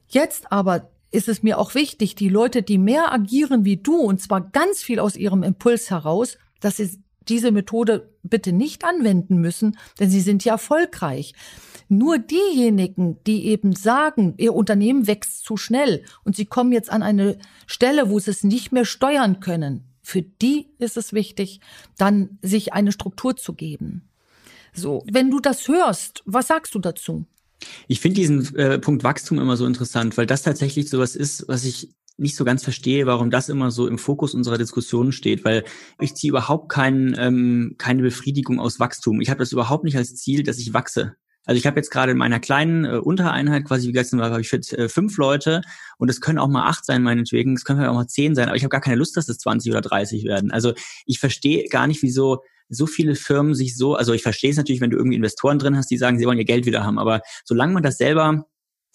Jetzt aber ist es mir auch wichtig, die Leute, die mehr agieren wie du, und zwar ganz viel aus ihrem Impuls heraus, dass sie diese Methode bitte nicht anwenden müssen, denn sie sind ja erfolgreich. Nur diejenigen, die eben sagen, ihr Unternehmen wächst zu schnell und sie kommen jetzt an eine Stelle, wo sie es nicht mehr steuern können, für die ist es wichtig, dann sich eine Struktur zu geben. So, wenn du das hörst, was sagst du dazu? Ich finde diesen äh, Punkt Wachstum immer so interessant, weil das tatsächlich sowas ist, was ich nicht so ganz verstehe, warum das immer so im Fokus unserer Diskussion steht, weil ich ziehe überhaupt kein, ähm, keine Befriedigung aus Wachstum. Ich habe das überhaupt nicht als Ziel, dass ich wachse. Also ich habe jetzt gerade in meiner kleinen äh, Untereinheit quasi, wie gesagt, habe ich jetzt äh, fünf Leute und es können auch mal acht sein, meinetwegen, es können auch mal zehn sein, aber ich habe gar keine Lust, dass es 20 oder 30 werden. Also ich verstehe gar nicht, wieso so viele Firmen sich so, also ich verstehe es natürlich, wenn du irgendwie Investoren drin hast, die sagen, sie wollen ihr Geld wieder haben, aber solange man das selber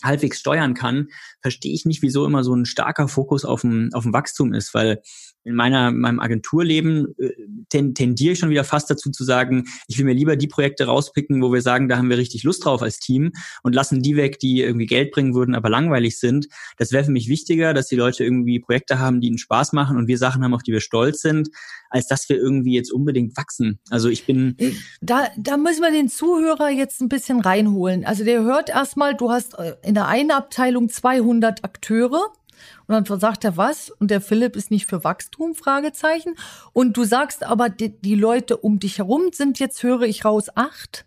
halbwegs steuern kann, verstehe ich nicht, wieso immer so ein starker Fokus auf dem, auf dem Wachstum ist, weil in meiner, meinem Agenturleben äh, ten, tendiere ich schon wieder fast dazu zu sagen, ich will mir lieber die Projekte rauspicken, wo wir sagen, da haben wir richtig Lust drauf als Team und lassen die weg, die irgendwie Geld bringen würden, aber langweilig sind. Das wäre für mich wichtiger, dass die Leute irgendwie Projekte haben, die ihnen Spaß machen und wir Sachen haben, auf die wir stolz sind, als dass wir irgendwie jetzt unbedingt wachsen. Also ich bin. Da, da müssen wir den Zuhörer jetzt ein bisschen reinholen. Also der hört erstmal, du hast äh, in der einen Abteilung 200 Akteure und dann sagt er was? Und der Philipp ist nicht für Wachstum? Fragezeichen. Und du sagst aber, die, die Leute um dich herum sind jetzt, höre ich raus, acht?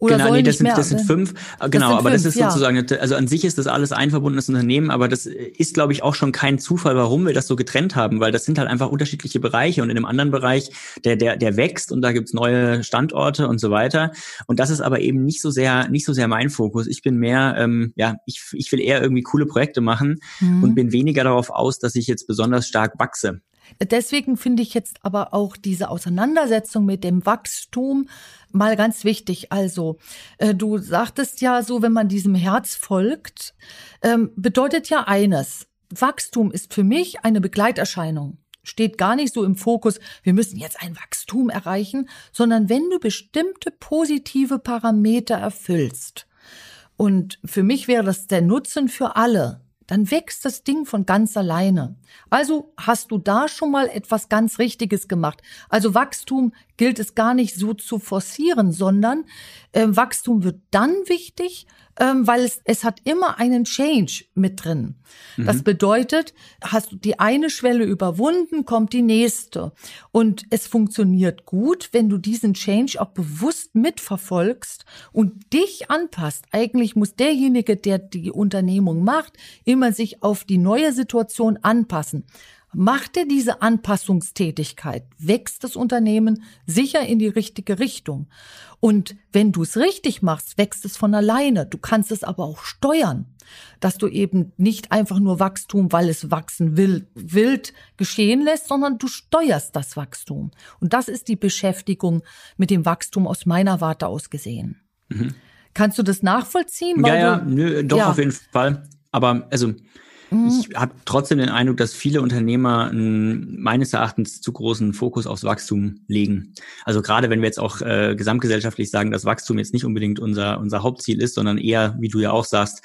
Oder genau, nee, das sind, das sind fünf. Das genau, sind aber fünf, das ist sozusagen, ja. also an sich ist das alles ein verbundenes Unternehmen, aber das ist, glaube ich, auch schon kein Zufall, warum wir das so getrennt haben, weil das sind halt einfach unterschiedliche Bereiche und in dem anderen Bereich, der, der, der wächst und da gibt's neue Standorte und so weiter. Und das ist aber eben nicht so sehr, nicht so sehr mein Fokus. Ich bin mehr, ähm, ja, ich, ich will eher irgendwie coole Projekte machen mhm. und bin weniger darauf aus, dass ich jetzt besonders stark wachse. Deswegen finde ich jetzt aber auch diese Auseinandersetzung mit dem Wachstum mal ganz wichtig. Also, äh, du sagtest ja so, wenn man diesem Herz folgt, ähm, bedeutet ja eines. Wachstum ist für mich eine Begleiterscheinung. Steht gar nicht so im Fokus, wir müssen jetzt ein Wachstum erreichen, sondern wenn du bestimmte positive Parameter erfüllst. Und für mich wäre das der Nutzen für alle dann wächst das Ding von ganz alleine. Also hast du da schon mal etwas ganz Richtiges gemacht. Also Wachstum gilt es gar nicht so zu forcieren, sondern äh, Wachstum wird dann wichtig, ähm, weil es, es hat immer einen Change mit drin. Mhm. Das bedeutet, hast du die eine Schwelle überwunden, kommt die nächste. Und es funktioniert gut, wenn du diesen Change auch bewusst mitverfolgst und dich anpasst. Eigentlich muss derjenige, der die Unternehmung macht, immer sich auf die neue Situation anpassen. Macht er diese Anpassungstätigkeit, wächst das Unternehmen sicher in die richtige Richtung. Und wenn du es richtig machst, wächst es von alleine. Du kannst es aber auch steuern, dass du eben nicht einfach nur Wachstum, weil es wachsen will, wild geschehen lässt, sondern du steuerst das Wachstum. Und das ist die Beschäftigung mit dem Wachstum aus meiner Warte aus gesehen. Mhm. Kannst du das nachvollziehen? ja, ja, nö, doch ja. auf jeden Fall. Aber also ich mhm. habe trotzdem den Eindruck, dass viele Unternehmer einen, meines Erachtens zu großen Fokus aufs Wachstum legen. Also gerade wenn wir jetzt auch äh, gesamtgesellschaftlich sagen, dass Wachstum jetzt nicht unbedingt unser, unser Hauptziel ist, sondern eher, wie du ja auch sagst,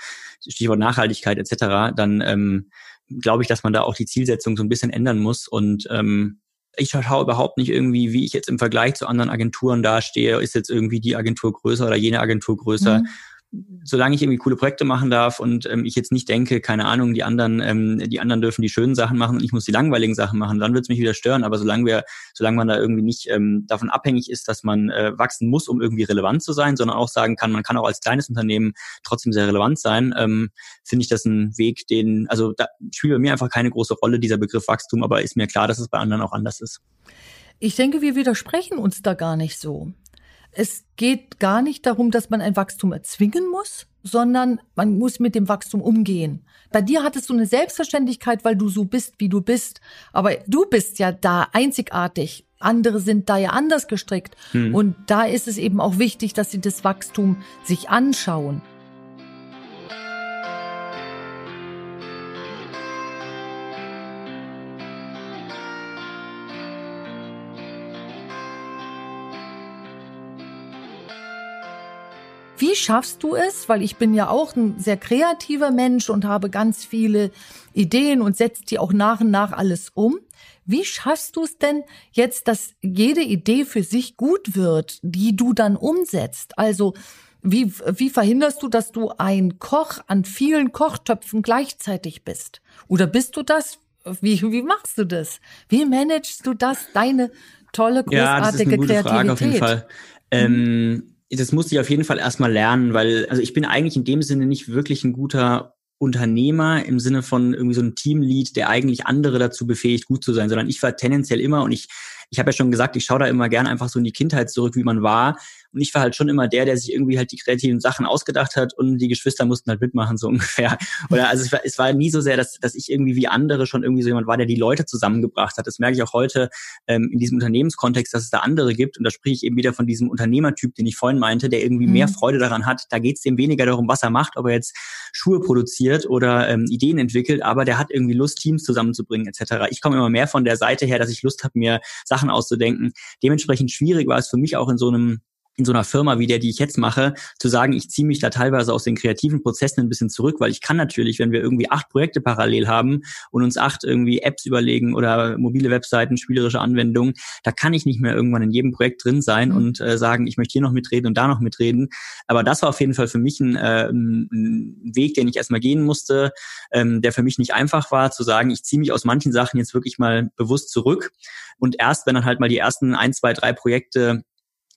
Stichwort Nachhaltigkeit etc., dann ähm, glaube ich, dass man da auch die Zielsetzung so ein bisschen ändern muss. Und ähm, ich schaue überhaupt nicht irgendwie, wie ich jetzt im Vergleich zu anderen Agenturen dastehe. Ist jetzt irgendwie die Agentur größer oder jene Agentur größer? Mhm solange ich irgendwie coole Projekte machen darf und ähm, ich jetzt nicht denke, keine Ahnung, die anderen, ähm, die anderen dürfen die schönen Sachen machen und ich muss die langweiligen Sachen machen, dann wird es mich wieder stören. Aber solange wir, solange man da irgendwie nicht ähm, davon abhängig ist, dass man äh, wachsen muss, um irgendwie relevant zu sein, sondern auch sagen kann, man kann auch als kleines Unternehmen trotzdem sehr relevant sein, ähm, finde ich das ein Weg, den, also da spielt bei mir einfach keine große Rolle dieser Begriff Wachstum, aber ist mir klar, dass es bei anderen auch anders ist. Ich denke, wir widersprechen uns da gar nicht so es geht gar nicht darum, dass man ein Wachstum erzwingen muss, sondern man muss mit dem Wachstum umgehen. Bei dir hattest du eine Selbstverständlichkeit, weil du so bist, wie du bist. Aber du bist ja da einzigartig. Andere sind da ja anders gestrickt. Hm. Und da ist es eben auch wichtig, dass sie das Wachstum sich anschauen. Schaffst du es? Weil ich bin ja auch ein sehr kreativer Mensch und habe ganz viele Ideen und setze die auch nach und nach alles um. Wie schaffst du es denn jetzt, dass jede Idee für sich gut wird, die du dann umsetzt? Also wie, wie verhinderst du, dass du ein Koch an vielen Kochtöpfen gleichzeitig bist? Oder bist du das? Wie, wie machst du das? Wie managst du das, deine tolle, großartige ja, das ist eine gute Kreativität? Frage auf jeden Fall. Ähm, das musste ich auf jeden Fall erstmal lernen, weil, also ich bin eigentlich in dem Sinne nicht wirklich ein guter Unternehmer im Sinne von irgendwie so ein Teamlead, der eigentlich andere dazu befähigt, gut zu sein, sondern ich war tendenziell immer und ich, ich habe ja schon gesagt, ich schaue da immer gerne einfach so in die Kindheit zurück, wie man war und ich war halt schon immer der, der sich irgendwie halt die kreativen Sachen ausgedacht hat und die Geschwister mussten halt mitmachen, so ungefähr. Oder also es war, es war nie so sehr, dass, dass ich irgendwie wie andere schon irgendwie so jemand war, der die Leute zusammengebracht hat. Das merke ich auch heute ähm, in diesem Unternehmenskontext, dass es da andere gibt. Und da spreche ich eben wieder von diesem Unternehmertyp, den ich vorhin meinte, der irgendwie mhm. mehr Freude daran hat. Da geht es dem weniger darum, was er macht, ob er jetzt Schuhe produziert oder ähm, Ideen entwickelt, aber der hat irgendwie Lust, Teams zusammenzubringen etc. Ich komme immer mehr von der Seite her, dass ich Lust habe, mir Sachen auszudenken. Dementsprechend schwierig war es für mich auch in so einem in so einer Firma wie der, die ich jetzt mache, zu sagen, ich ziehe mich da teilweise aus den kreativen Prozessen ein bisschen zurück, weil ich kann natürlich, wenn wir irgendwie acht Projekte parallel haben und uns acht irgendwie Apps überlegen oder mobile Webseiten, spielerische Anwendungen, da kann ich nicht mehr irgendwann in jedem Projekt drin sein mhm. und äh, sagen, ich möchte hier noch mitreden und da noch mitreden. Aber das war auf jeden Fall für mich ein, äh, ein Weg, den ich erstmal gehen musste, ähm, der für mich nicht einfach war, zu sagen, ich ziehe mich aus manchen Sachen jetzt wirklich mal bewusst zurück. Und erst, wenn dann halt mal die ersten ein, zwei, drei Projekte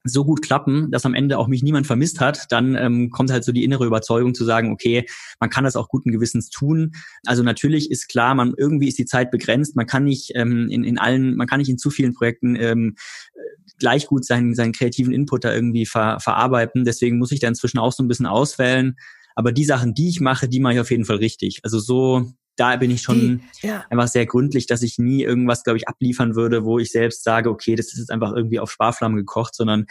so gut klappen, dass am Ende auch mich niemand vermisst hat, dann ähm, kommt halt so die innere Überzeugung zu sagen, okay, man kann das auch guten Gewissens tun. Also natürlich ist klar, man irgendwie ist die Zeit begrenzt, man kann nicht ähm, in, in allen, man kann nicht in zu vielen Projekten ähm, gleich gut seinen, seinen kreativen Input da irgendwie ver, verarbeiten. Deswegen muss ich da inzwischen auch so ein bisschen auswählen. Aber die Sachen, die ich mache, die mache ich auf jeden Fall richtig. Also so da bin ich schon ja. einfach sehr gründlich, dass ich nie irgendwas, glaube ich, abliefern würde, wo ich selbst sage, okay, das ist jetzt einfach irgendwie auf Sparflammen gekocht, sondern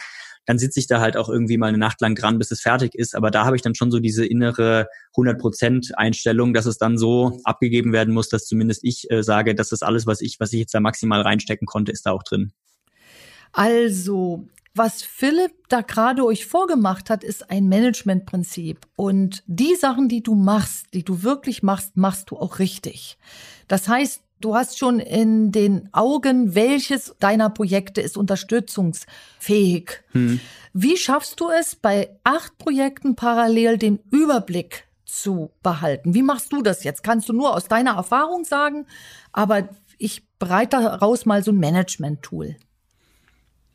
dann sitze ich da halt auch irgendwie mal eine Nacht lang dran, bis es fertig ist. Aber da habe ich dann schon so diese innere 100% Einstellung, dass es dann so abgegeben werden muss, dass zumindest ich äh, sage, dass das alles, was ich, was ich jetzt da maximal reinstecken konnte, ist da auch drin. Also, was Philipp da gerade euch vorgemacht hat, ist ein Managementprinzip. Und die Sachen, die du machst, die du wirklich machst, machst du auch richtig. Das heißt, du hast schon in den Augen, welches deiner Projekte ist unterstützungsfähig. Hm. Wie schaffst du es, bei acht Projekten parallel den Überblick zu behalten? Wie machst du das jetzt? Kannst du nur aus deiner Erfahrung sagen, aber ich bereite daraus mal so ein Management-Tool.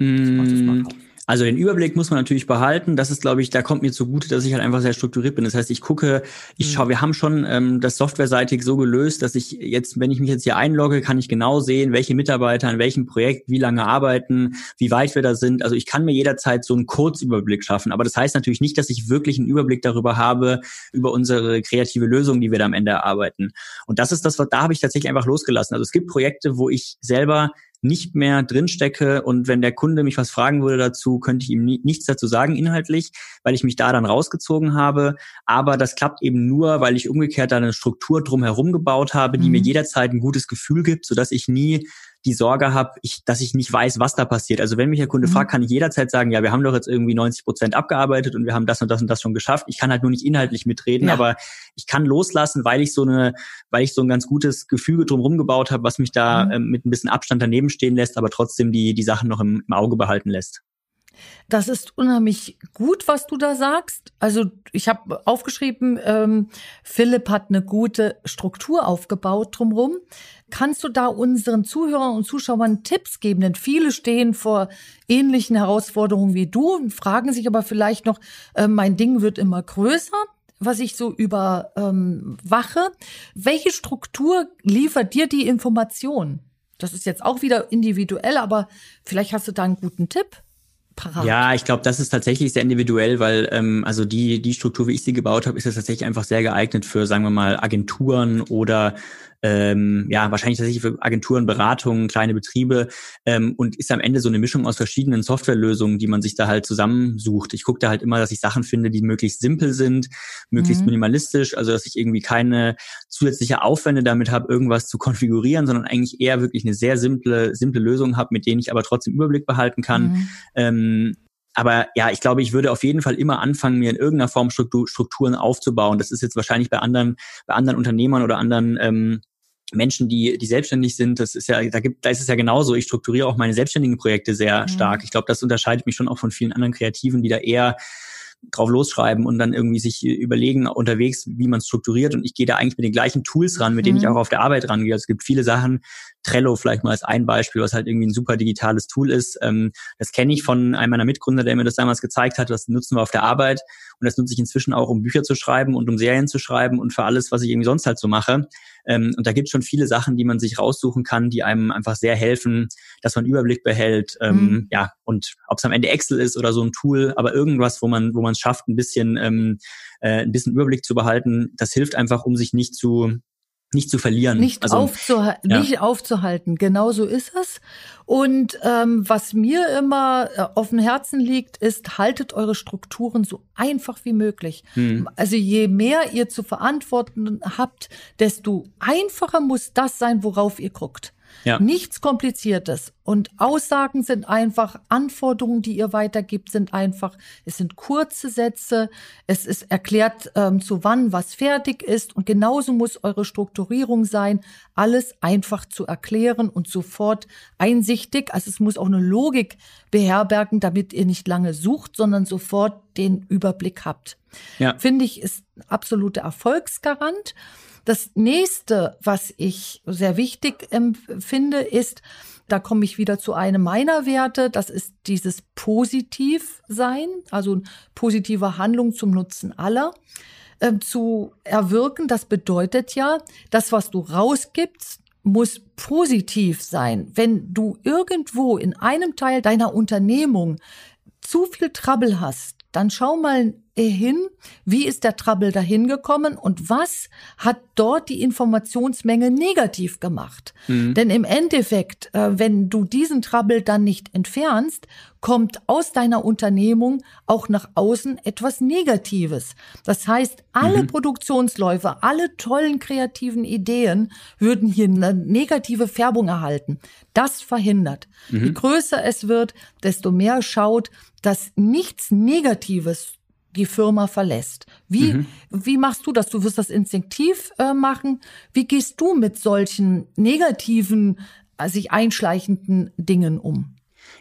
Mm, Also den Überblick muss man natürlich behalten. Das ist, glaube ich, da kommt mir zugute, dass ich halt einfach sehr strukturiert bin. Das heißt, ich gucke, ich mhm. schaue, wir haben schon ähm, das softwareseitig so gelöst, dass ich jetzt, wenn ich mich jetzt hier einlogge, kann ich genau sehen, welche Mitarbeiter an welchem Projekt wie lange arbeiten, wie weit wir da sind. Also ich kann mir jederzeit so einen Kurzüberblick schaffen. Aber das heißt natürlich nicht, dass ich wirklich einen Überblick darüber habe, über unsere kreative Lösung, die wir da am Ende erarbeiten. Und das ist das, was da habe ich tatsächlich einfach losgelassen. Also es gibt Projekte, wo ich selber nicht mehr drinstecke und wenn der Kunde mich was fragen würde dazu, könnte ich ihm nie, nichts dazu sagen inhaltlich, weil ich mich da dann rausgezogen habe. Aber das klappt eben nur, weil ich umgekehrt da eine Struktur drumherum gebaut habe, die mhm. mir jederzeit ein gutes Gefühl gibt, sodass ich nie die Sorge habe, ich, dass ich nicht weiß, was da passiert. Also wenn mich der Kunde mhm. fragt, kann ich jederzeit sagen, ja, wir haben doch jetzt irgendwie 90 Prozent abgearbeitet und wir haben das und das und das schon geschafft. Ich kann halt nur nicht inhaltlich mitreden, ja. aber ich kann loslassen, weil ich so eine, weil ich so ein ganz gutes Gefüge drumherum gebaut habe, was mich da mhm. ähm, mit ein bisschen Abstand daneben stehen lässt, aber trotzdem die, die Sachen noch im, im Auge behalten lässt. Das ist unheimlich gut, was du da sagst. Also ich habe aufgeschrieben, ähm, Philipp hat eine gute Struktur aufgebaut drumherum. Kannst du da unseren Zuhörern und Zuschauern Tipps geben? Denn viele stehen vor ähnlichen Herausforderungen wie du und fragen sich aber vielleicht noch, äh, mein Ding wird immer größer was ich so überwache. Ähm, Welche Struktur liefert dir die Information? Das ist jetzt auch wieder individuell, aber vielleicht hast du da einen guten Tipp. Parat. Ja, ich glaube, das ist tatsächlich sehr individuell, weil ähm, also die die Struktur, wie ich sie gebaut habe, ist jetzt tatsächlich einfach sehr geeignet für, sagen wir mal, Agenturen oder ähm, ja, wahrscheinlich tatsächlich für Agenturen, Beratungen, kleine Betriebe ähm, und ist am Ende so eine Mischung aus verschiedenen Softwarelösungen, die man sich da halt zusammensucht. Ich gucke da halt immer, dass ich Sachen finde, die möglichst simpel sind, möglichst mhm. minimalistisch, also dass ich irgendwie keine zusätzliche Aufwände damit habe, irgendwas zu konfigurieren, sondern eigentlich eher wirklich eine sehr simple, simple Lösung habe, mit denen ich aber trotzdem Überblick behalten kann. Mhm. Ähm, aber ja, ich glaube, ich würde auf jeden Fall immer anfangen, mir in irgendeiner Form Strukturen aufzubauen. Das ist jetzt wahrscheinlich bei anderen, bei anderen Unternehmern oder anderen ähm, Menschen, die, die selbstständig sind, das ist ja, da gibt, da ist es ja genauso. Ich strukturiere auch meine selbstständigen Projekte sehr mhm. stark. Ich glaube, das unterscheidet mich schon auch von vielen anderen Kreativen, die da eher drauf losschreiben und dann irgendwie sich überlegen unterwegs, wie man strukturiert. Und ich gehe da eigentlich mit den gleichen Tools ran, mit denen mhm. ich auch auf der Arbeit rangehe. Also es gibt viele Sachen, Trello vielleicht mal als ein Beispiel, was halt irgendwie ein super digitales Tool ist. Ähm, das kenne ich von einem meiner Mitgründer, der mir das damals gezeigt hat. Das nutzen wir auf der Arbeit. Und das nutze ich inzwischen auch, um Bücher zu schreiben und um Serien zu schreiben und für alles, was ich irgendwie sonst halt so mache. Ähm, und da gibt es schon viele Sachen, die man sich raussuchen kann, die einem einfach sehr helfen, dass man Überblick behält. Ähm, mhm. Ja, und ob es am Ende Excel ist oder so ein Tool, aber irgendwas, wo man, wo man es schafft, ein bisschen, ähm, äh, ein bisschen Überblick zu behalten, das hilft einfach, um sich nicht zu nicht zu verlieren. Nicht, also, aufzuha ja. nicht aufzuhalten, genau so ist es. Und ähm, was mir immer äh, auf dem Herzen liegt, ist, haltet eure Strukturen so einfach wie möglich. Hm. Also je mehr ihr zu verantworten habt, desto einfacher muss das sein, worauf ihr guckt. Ja. Nichts Kompliziertes. Und Aussagen sind einfach, Anforderungen, die ihr weitergibt, sind einfach, es sind kurze Sätze, es ist erklärt, ähm, zu wann was fertig ist. Und genauso muss eure Strukturierung sein, alles einfach zu erklären und sofort einsichtig. Also es muss auch eine Logik beherbergen, damit ihr nicht lange sucht, sondern sofort den Überblick habt. Ja. Finde ich, ist absoluter Erfolgsgarant. Das nächste, was ich sehr wichtig empfinde, ist, da komme ich wieder zu einem meiner Werte, das ist dieses Positivsein, also positive Handlung zum Nutzen aller äh, zu erwirken. Das bedeutet ja, das, was du rausgibst, muss positiv sein. Wenn du irgendwo in einem Teil deiner Unternehmung zu viel Trouble hast, dann schau mal hin, wie ist der Trouble dahin gekommen und was hat dort die Informationsmenge negativ gemacht. Mhm. Denn im Endeffekt, äh, wenn du diesen Trouble dann nicht entfernst, kommt aus deiner Unternehmung auch nach außen etwas Negatives. Das heißt, alle mhm. Produktionsläufe, alle tollen kreativen Ideen würden hier eine negative Färbung erhalten. Das verhindert. Mhm. Je größer es wird, desto mehr schaut, dass nichts Negatives die Firma verlässt. Wie, mhm. wie machst du das? Du wirst das instinktiv äh, machen. Wie gehst du mit solchen negativen, äh, sich einschleichenden Dingen um?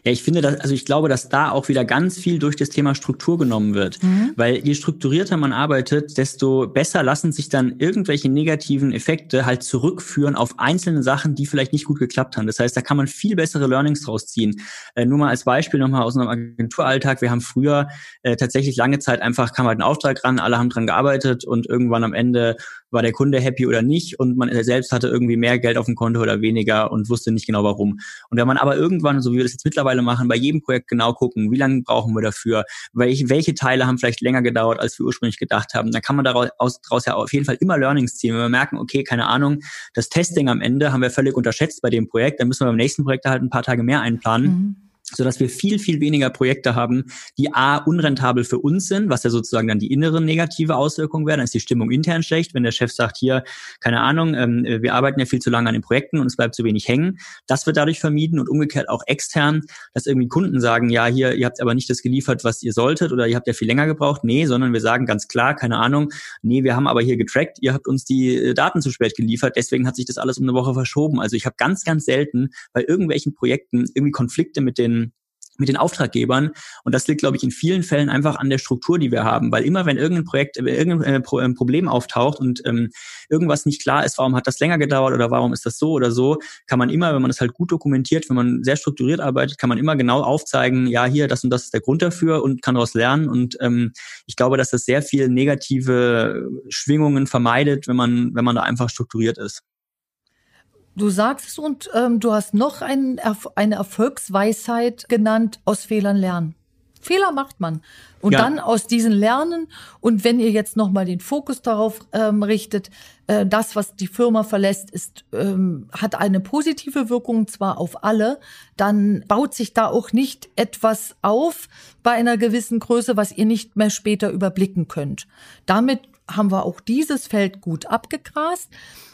Ja, ich finde, dass, also ich glaube, dass da auch wieder ganz viel durch das Thema Struktur genommen wird. Mhm. Weil je strukturierter man arbeitet, desto besser lassen sich dann irgendwelche negativen Effekte halt zurückführen auf einzelne Sachen, die vielleicht nicht gut geklappt haben. Das heißt, da kann man viel bessere Learnings draus ziehen. Äh, nur mal als Beispiel nochmal aus unserem Agenturalltag. Wir haben früher äh, tatsächlich lange Zeit einfach kam halt ein Auftrag ran, alle haben dran gearbeitet und irgendwann am Ende war der Kunde happy oder nicht und man selbst hatte irgendwie mehr Geld auf dem Konto oder weniger und wusste nicht genau warum. Und wenn man aber irgendwann, so wie wir das jetzt mittlerweile machen, bei jedem Projekt genau gucken, wie lange brauchen wir dafür, welche, welche Teile haben vielleicht länger gedauert, als wir ursprünglich gedacht haben, dann kann man daraus daraus ja auf jeden Fall immer Learnings ziehen. Wenn wir merken, okay, keine Ahnung, das Testing am Ende haben wir völlig unterschätzt bei dem Projekt, dann müssen wir beim nächsten Projekt halt ein paar Tage mehr einplanen. Mhm so dass wir viel, viel weniger Projekte haben, die A, unrentabel für uns sind, was ja sozusagen dann die innere negative Auswirkung wäre. Dann ist die Stimmung intern schlecht, wenn der Chef sagt, hier, keine Ahnung, ähm, wir arbeiten ja viel zu lange an den Projekten und es bleibt zu wenig hängen. Das wird dadurch vermieden und umgekehrt auch extern, dass irgendwie Kunden sagen, ja, hier, ihr habt aber nicht das geliefert, was ihr solltet oder ihr habt ja viel länger gebraucht. Nee, sondern wir sagen ganz klar, keine Ahnung, nee, wir haben aber hier getrackt, ihr habt uns die äh, Daten zu spät geliefert, deswegen hat sich das alles um eine Woche verschoben. Also ich habe ganz, ganz selten bei irgendwelchen Projekten irgendwie Konflikte mit den mit den Auftraggebern. Und das liegt, glaube ich, in vielen Fällen einfach an der Struktur, die wir haben. Weil immer, wenn irgendein Projekt, äh, irgendein äh, ähm, Problem auftaucht und ähm, irgendwas nicht klar ist, warum hat das länger gedauert oder warum ist das so oder so, kann man immer, wenn man es halt gut dokumentiert, wenn man sehr strukturiert arbeitet, kann man immer genau aufzeigen, ja, hier, das und das ist der Grund dafür und kann daraus lernen. Und ähm, ich glaube, dass das sehr viel negative Schwingungen vermeidet, wenn man, wenn man da einfach strukturiert ist. Du sagst es und ähm, du hast noch ein, eine Erfolgsweisheit genannt, aus Fehlern lernen. Fehler macht man. Und ja. dann aus diesen lernen. Und wenn ihr jetzt nochmal den Fokus darauf ähm, richtet, äh, das, was die Firma verlässt, ist, ähm, hat eine positive Wirkung zwar auf alle, dann baut sich da auch nicht etwas auf bei einer gewissen Größe, was ihr nicht mehr später überblicken könnt. Damit haben wir auch dieses Feld gut abgegrast.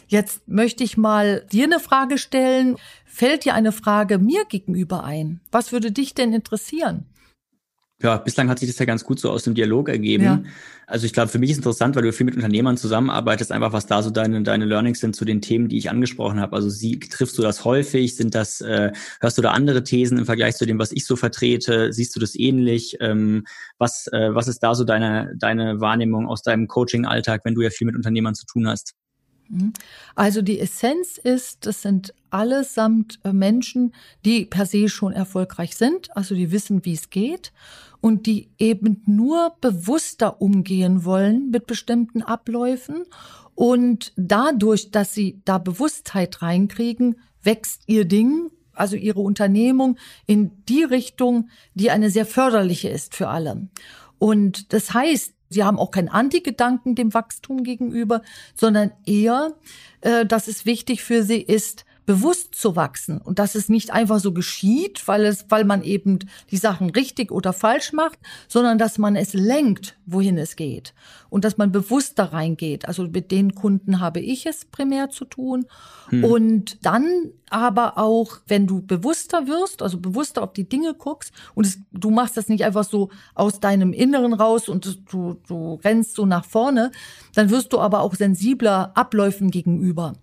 Jetzt möchte ich mal dir eine Frage stellen. Fällt dir eine Frage mir gegenüber ein? Was würde dich denn interessieren? Ja, bislang hat sich das ja ganz gut so aus dem Dialog ergeben. Ja. Also ich glaube, für mich ist interessant, weil du viel mit Unternehmern zusammenarbeitest, einfach was da so deine, deine Learnings sind zu den Themen, die ich angesprochen habe. Also sie, triffst du das häufig? Sind das, äh, hörst du da andere Thesen im Vergleich zu dem, was ich so vertrete? Siehst du das ähnlich? Ähm, was, äh, was ist da so deine, deine Wahrnehmung aus deinem Coaching-Alltag, wenn du ja viel mit Unternehmern zu tun hast? Mhm. Also die Essenz ist, das sind allesamt äh, Menschen, die per se schon erfolgreich sind, also die wissen, wie es geht und die eben nur bewusster umgehen wollen mit bestimmten Abläufen und dadurch, dass sie da Bewusstheit reinkriegen, wächst ihr Ding, also ihre Unternehmung in die Richtung, die eine sehr förderliche ist für alle. Und das heißt, Sie haben auch keinen Anti-Gedanken dem Wachstum gegenüber, sondern eher, äh, dass es wichtig für sie ist, bewusst zu wachsen und dass es nicht einfach so geschieht, weil es, weil man eben die Sachen richtig oder falsch macht, sondern dass man es lenkt, wohin es geht und dass man bewusst da reingeht. Also mit den Kunden habe ich es primär zu tun hm. und dann aber auch, wenn du bewusster wirst, also bewusster auf die Dinge guckst und es, du machst das nicht einfach so aus deinem Inneren raus und du, du rennst so nach vorne, dann wirst du aber auch sensibler Abläufen gegenüber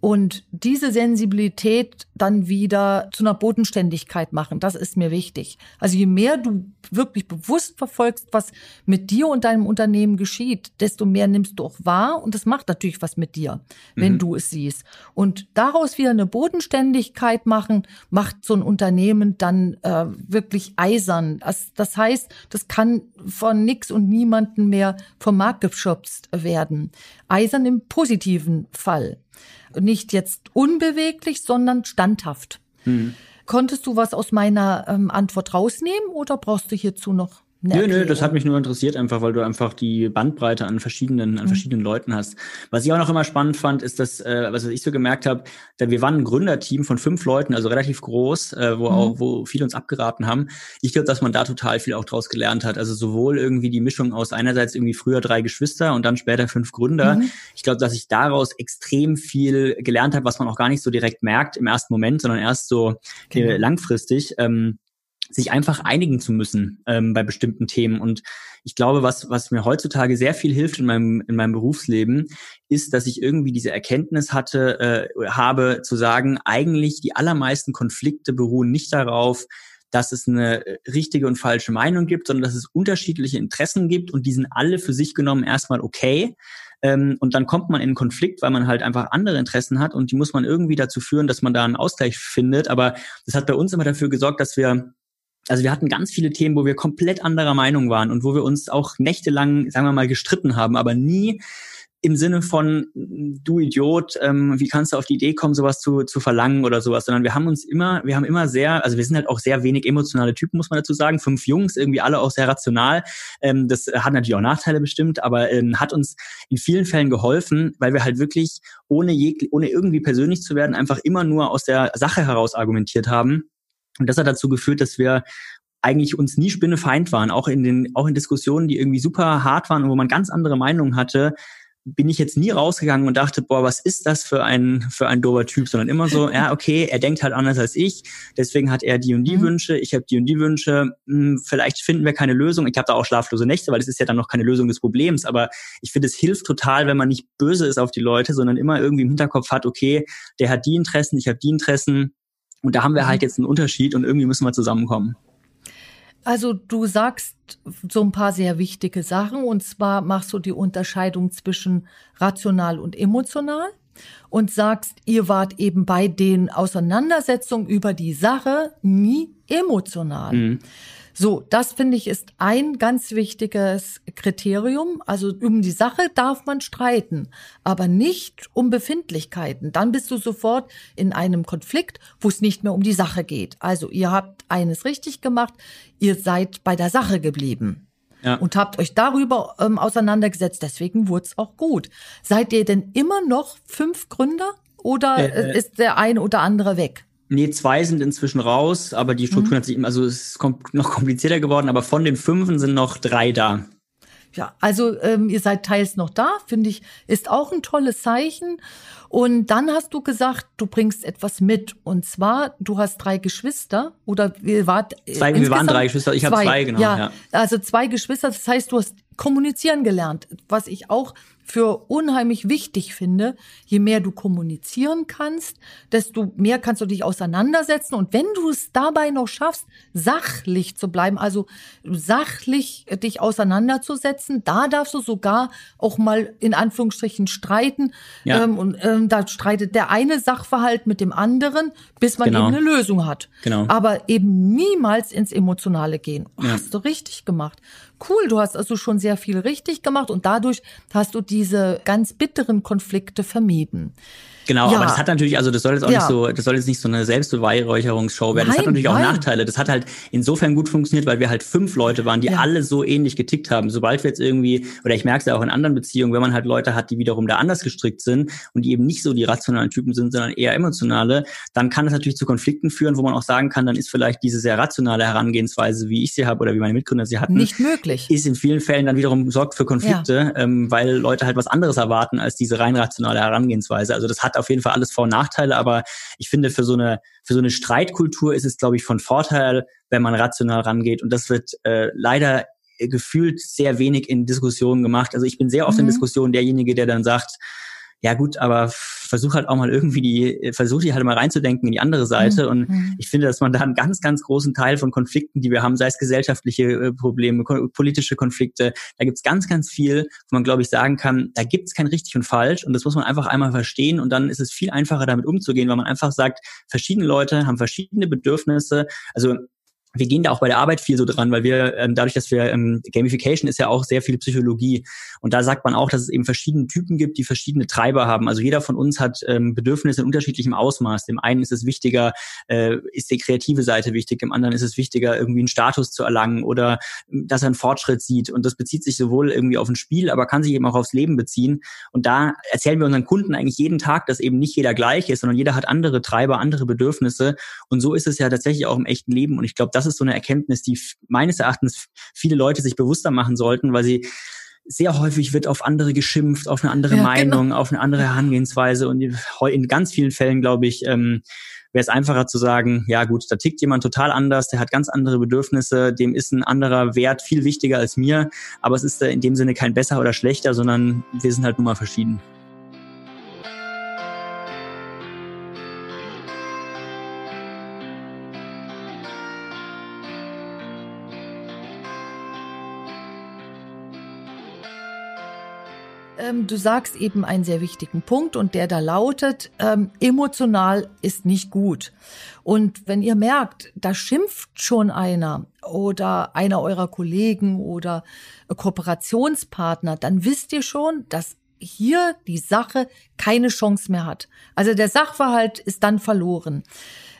und diese Sensibilität dann wieder zu einer Bodenständigkeit machen. Das ist mir wichtig. Also je mehr du wirklich bewusst verfolgst, was mit dir und deinem Unternehmen geschieht, desto mehr nimmst du auch wahr und das macht natürlich was mit dir, wenn mhm. du es siehst. Und daraus wieder eine Bodenständigkeit machen, macht so ein Unternehmen dann äh, wirklich eisern. Das, das heißt, das kann von nix und niemanden mehr vom Markt geschubst werden. Eisern im positiven Fall. Nicht jetzt unbeweglich, sondern standhaft. Mhm. Konntest du was aus meiner ähm, Antwort rausnehmen oder brauchst du hierzu noch Nö, nö, das hat mich nur interessiert, einfach weil du einfach die Bandbreite an verschiedenen, an mhm. verschiedenen Leuten hast. Was ich auch noch immer spannend fand, ist dass, äh, was ich so gemerkt habe, wir waren ein Gründerteam von fünf Leuten, also relativ groß, äh, wo mhm. auch, wo viele uns abgeraten haben. Ich glaube, dass man da total viel auch draus gelernt hat. Also sowohl irgendwie die Mischung aus einerseits irgendwie früher drei Geschwister und dann später fünf Gründer. Mhm. Ich glaube, dass ich daraus extrem viel gelernt habe, was man auch gar nicht so direkt merkt im ersten Moment, sondern erst so äh, genau. langfristig. Ähm, sich einfach einigen zu müssen ähm, bei bestimmten Themen. Und ich glaube, was, was mir heutzutage sehr viel hilft in meinem, in meinem Berufsleben, ist, dass ich irgendwie diese Erkenntnis hatte, äh, habe, zu sagen, eigentlich die allermeisten Konflikte beruhen nicht darauf, dass es eine richtige und falsche Meinung gibt, sondern dass es unterschiedliche Interessen gibt und die sind alle für sich genommen erstmal okay. Ähm, und dann kommt man in einen Konflikt, weil man halt einfach andere Interessen hat und die muss man irgendwie dazu führen, dass man da einen Ausgleich findet. Aber das hat bei uns immer dafür gesorgt, dass wir also wir hatten ganz viele Themen, wo wir komplett anderer Meinung waren und wo wir uns auch nächtelang, sagen wir mal, gestritten haben, aber nie im Sinne von du Idiot, ähm, wie kannst du auf die Idee kommen, sowas zu, zu verlangen oder sowas, sondern wir haben uns immer, wir haben immer sehr, also wir sind halt auch sehr wenig emotionale Typen, muss man dazu sagen. Fünf Jungs, irgendwie alle auch sehr rational. Ähm, das hat natürlich auch Nachteile bestimmt, aber ähm, hat uns in vielen Fällen geholfen, weil wir halt wirklich ohne, ohne irgendwie persönlich zu werden, einfach immer nur aus der Sache heraus argumentiert haben. Und das hat dazu geführt, dass wir eigentlich uns nie Spinnefeind waren, auch in den, auch in Diskussionen, die irgendwie super hart waren und wo man ganz andere Meinungen hatte, bin ich jetzt nie rausgegangen und dachte, boah, was ist das für ein, für ein dober Typ, sondern immer so, ja, okay, er denkt halt anders als ich, deswegen hat er die und die mhm. Wünsche, ich habe die und die Wünsche, hm, vielleicht finden wir keine Lösung. Ich habe da auch schlaflose Nächte, weil das ist ja dann noch keine Lösung des Problems, aber ich finde, es hilft total, wenn man nicht böse ist auf die Leute, sondern immer irgendwie im Hinterkopf hat, okay, der hat die Interessen, ich habe die Interessen und da haben wir halt mhm. jetzt einen Unterschied und irgendwie müssen wir zusammenkommen. Also du sagst so ein paar sehr wichtige Sachen und zwar machst du die Unterscheidung zwischen rational und emotional und sagst, ihr wart eben bei den Auseinandersetzungen über die Sache nie emotional. Mhm. So, das finde ich ist ein ganz wichtiges Kriterium. Also um die Sache darf man streiten, aber nicht um Befindlichkeiten. Dann bist du sofort in einem Konflikt, wo es nicht mehr um die Sache geht. Also ihr habt eines richtig gemacht, ihr seid bei der Sache geblieben. Ja. Und habt euch darüber ähm, auseinandergesetzt. Deswegen wurde es auch gut. Seid ihr denn immer noch fünf Gründer oder äh, äh, ist der eine oder andere weg? Nee, zwei sind inzwischen raus, aber die Struktur mhm. hat sich, also es ist noch komplizierter geworden, aber von den fünfen sind noch drei da. Ja, also ähm, ihr seid teils noch da, finde ich, ist auch ein tolles Zeichen. Und dann hast du gesagt, du bringst etwas mit. Und zwar, du hast drei Geschwister oder wir wart zwei, wir waren drei Geschwister. Ich habe zwei, genau. Ja, ja, also zwei Geschwister. Das heißt, du hast kommunizieren gelernt, was ich auch für unheimlich wichtig finde. Je mehr du kommunizieren kannst, desto mehr kannst du dich auseinandersetzen. Und wenn du es dabei noch schaffst, sachlich zu bleiben, also sachlich dich auseinanderzusetzen, da darfst du sogar auch mal in Anführungsstrichen streiten. Ja. Ähm, und ähm, da streitet der eine Sachverhalt mit dem anderen, bis man genau. eben eine Lösung hat. Genau. Aber eben niemals ins Emotionale gehen. Ja. Hast du richtig gemacht cool, du hast also schon sehr viel richtig gemacht und dadurch hast du diese ganz bitteren Konflikte vermieden. Genau, ja. aber das hat natürlich, also das soll jetzt auch ja. nicht so, das soll jetzt nicht so eine Selbstbeweihräucherungsshow werden. Nein, das hat natürlich nein. auch Nachteile. Das hat halt insofern gut funktioniert, weil wir halt fünf Leute waren, die ja. alle so ähnlich getickt haben. Sobald wir jetzt irgendwie, oder ich merke es ja auch in anderen Beziehungen, wenn man halt Leute hat, die wiederum da anders gestrickt sind und die eben nicht so die rationalen Typen sind, sondern eher emotionale, dann kann das natürlich zu Konflikten führen, wo man auch sagen kann, dann ist vielleicht diese sehr rationale Herangehensweise, wie ich sie habe oder wie meine Mitgründer sie hatten, nicht möglich. Ist in vielen Fällen dann wiederum sorgt für Konflikte, ähm, weil Leute halt was anderes erwarten als diese rein rationale Herangehensweise. Also das hat auf jeden Fall alles Vor- und Nachteile, aber ich finde, für so eine, für so eine Streitkultur ist es, glaube ich, von Vorteil, wenn man rational rangeht. Und das wird äh, leider gefühlt sehr wenig in Diskussionen gemacht. Also ich bin sehr oft mhm. in Diskussionen derjenige, der dann sagt, ja gut, aber versuch halt auch mal irgendwie die, versuch die halt mal reinzudenken in die andere Seite. Mhm. Und mhm. ich finde, dass man da einen ganz, ganz großen Teil von Konflikten, die wir haben, sei es gesellschaftliche äh, Probleme, politische Konflikte, da gibt's ganz, ganz viel, wo man, glaube ich, sagen kann, da gibt's kein richtig und falsch. Und das muss man einfach einmal verstehen. Und dann ist es viel einfacher, damit umzugehen, weil man einfach sagt, verschiedene Leute haben verschiedene Bedürfnisse. Also wir gehen da auch bei der Arbeit viel so dran, weil wir ähm, dadurch, dass wir ähm, Gamification ist ja auch sehr viel Psychologie und da sagt man auch, dass es eben verschiedene Typen gibt, die verschiedene Treiber haben. Also jeder von uns hat ähm, Bedürfnisse in unterschiedlichem Ausmaß. Dem einen ist es wichtiger, äh, ist die kreative Seite wichtig, dem anderen ist es wichtiger, irgendwie einen Status zu erlangen oder ähm, dass er einen Fortschritt sieht. Und das bezieht sich sowohl irgendwie auf ein Spiel, aber kann sich eben auch aufs Leben beziehen. Und da erzählen wir unseren Kunden eigentlich jeden Tag, dass eben nicht jeder gleich ist, sondern jeder hat andere Treiber, andere Bedürfnisse. Und so ist es ja tatsächlich auch im echten Leben. Und ich glaube, das ist so eine Erkenntnis, die meines Erachtens viele Leute sich bewusster machen sollten, weil sie sehr häufig wird auf andere geschimpft, auf eine andere ja, Meinung, genau. auf eine andere Herangehensweise. Und in ganz vielen Fällen, glaube ich, ähm, wäre es einfacher zu sagen, ja gut, da tickt jemand total anders, der hat ganz andere Bedürfnisse, dem ist ein anderer Wert viel wichtiger als mir, aber es ist in dem Sinne kein besser oder schlechter, sondern wir sind halt nun mal verschieden. Ähm, du sagst eben einen sehr wichtigen Punkt und der da lautet, ähm, emotional ist nicht gut. Und wenn ihr merkt, da schimpft schon einer oder einer eurer Kollegen oder Kooperationspartner, dann wisst ihr schon, dass hier die Sache keine Chance mehr hat. Also der Sachverhalt ist dann verloren.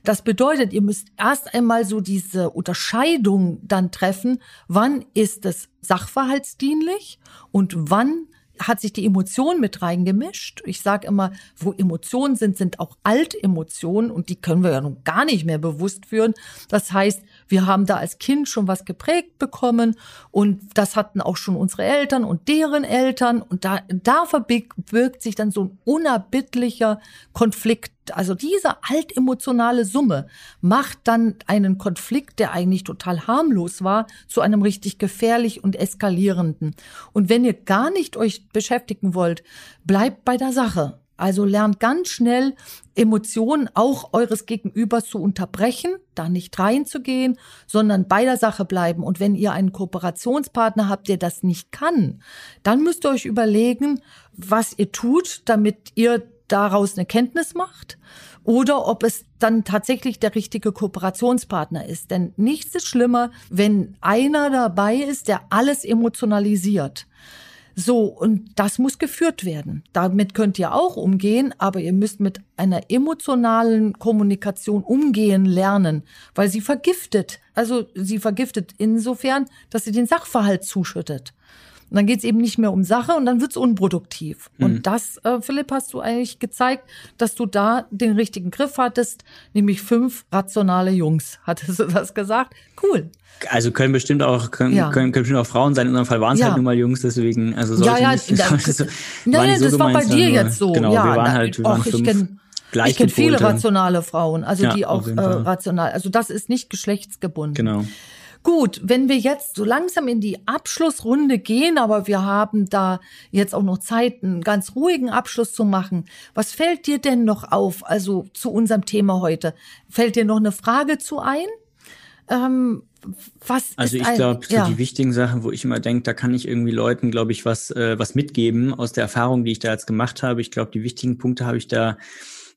Das bedeutet, ihr müsst erst einmal so diese Unterscheidung dann treffen, wann ist es sachverhaltsdienlich und wann hat sich die Emotion mit reingemischt. Ich sage immer, wo Emotionen sind, sind auch Altemotionen und die können wir ja nun gar nicht mehr bewusst führen. Das heißt, wir haben da als Kind schon was geprägt bekommen und das hatten auch schon unsere Eltern und deren Eltern und da, da verbirgt sich dann so ein unerbittlicher Konflikt also diese altemotionale Summe macht dann einen Konflikt, der eigentlich total harmlos war, zu einem richtig gefährlich und eskalierenden. Und wenn ihr gar nicht euch beschäftigen wollt, bleibt bei der Sache. Also lernt ganz schnell Emotionen auch eures Gegenübers zu unterbrechen, da nicht reinzugehen, sondern bei der Sache bleiben. Und wenn ihr einen Kooperationspartner habt, der das nicht kann, dann müsst ihr euch überlegen, was ihr tut, damit ihr daraus eine Kenntnis macht oder ob es dann tatsächlich der richtige Kooperationspartner ist. Denn nichts ist schlimmer, wenn einer dabei ist, der alles emotionalisiert. So, und das muss geführt werden. Damit könnt ihr auch umgehen, aber ihr müsst mit einer emotionalen Kommunikation umgehen lernen, weil sie vergiftet. Also sie vergiftet insofern, dass sie den Sachverhalt zuschüttet. Und dann geht es eben nicht mehr um Sache und dann wird es unproduktiv. Mhm. Und das, äh, Philipp, hast du eigentlich gezeigt, dass du da den richtigen Griff hattest, nämlich fünf rationale Jungs. Hattest du das gesagt? Cool. Also können bestimmt auch können, ja. können, können bestimmt auch Frauen sein. In unserem Fall waren es ja. halt nun mal Jungs, deswegen also sollte ja, ja, nicht, da, so, nein, nein, das so war bei dir jetzt so. Genau, ja, wir waren halt wir waren och, fünf. Ich kenn, ich kenne viele rationale Frauen, also ja, die auch äh, rational. Also das ist nicht geschlechtsgebunden. Genau. Gut, wenn wir jetzt so langsam in die Abschlussrunde gehen, aber wir haben da jetzt auch noch Zeit, einen ganz ruhigen Abschluss zu machen. Was fällt dir denn noch auf, also zu unserem Thema heute? Fällt dir noch eine Frage zu ein? Ähm, was also ich glaube, so ja. die wichtigen Sachen, wo ich immer denke, da kann ich irgendwie Leuten, glaube ich, was, äh, was mitgeben aus der Erfahrung, die ich da jetzt gemacht habe. Ich glaube, die wichtigen Punkte habe ich da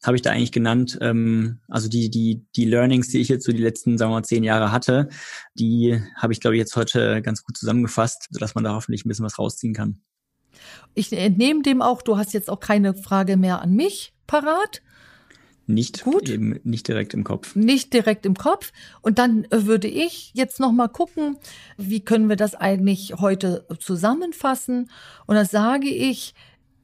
habe ich da eigentlich genannt. Ähm, also die, die, die Learnings, die ich jetzt so die letzten, sagen wir mal, zehn Jahre hatte, die habe ich, glaube ich, jetzt heute ganz gut zusammengefasst, sodass man da hoffentlich ein bisschen was rausziehen kann. Ich entnehme dem auch, du hast jetzt auch keine Frage mehr an mich parat. Nicht gut, eben nicht direkt im Kopf. Nicht direkt im Kopf. Und dann würde ich jetzt noch mal gucken, wie können wir das eigentlich heute zusammenfassen? Und da sage ich,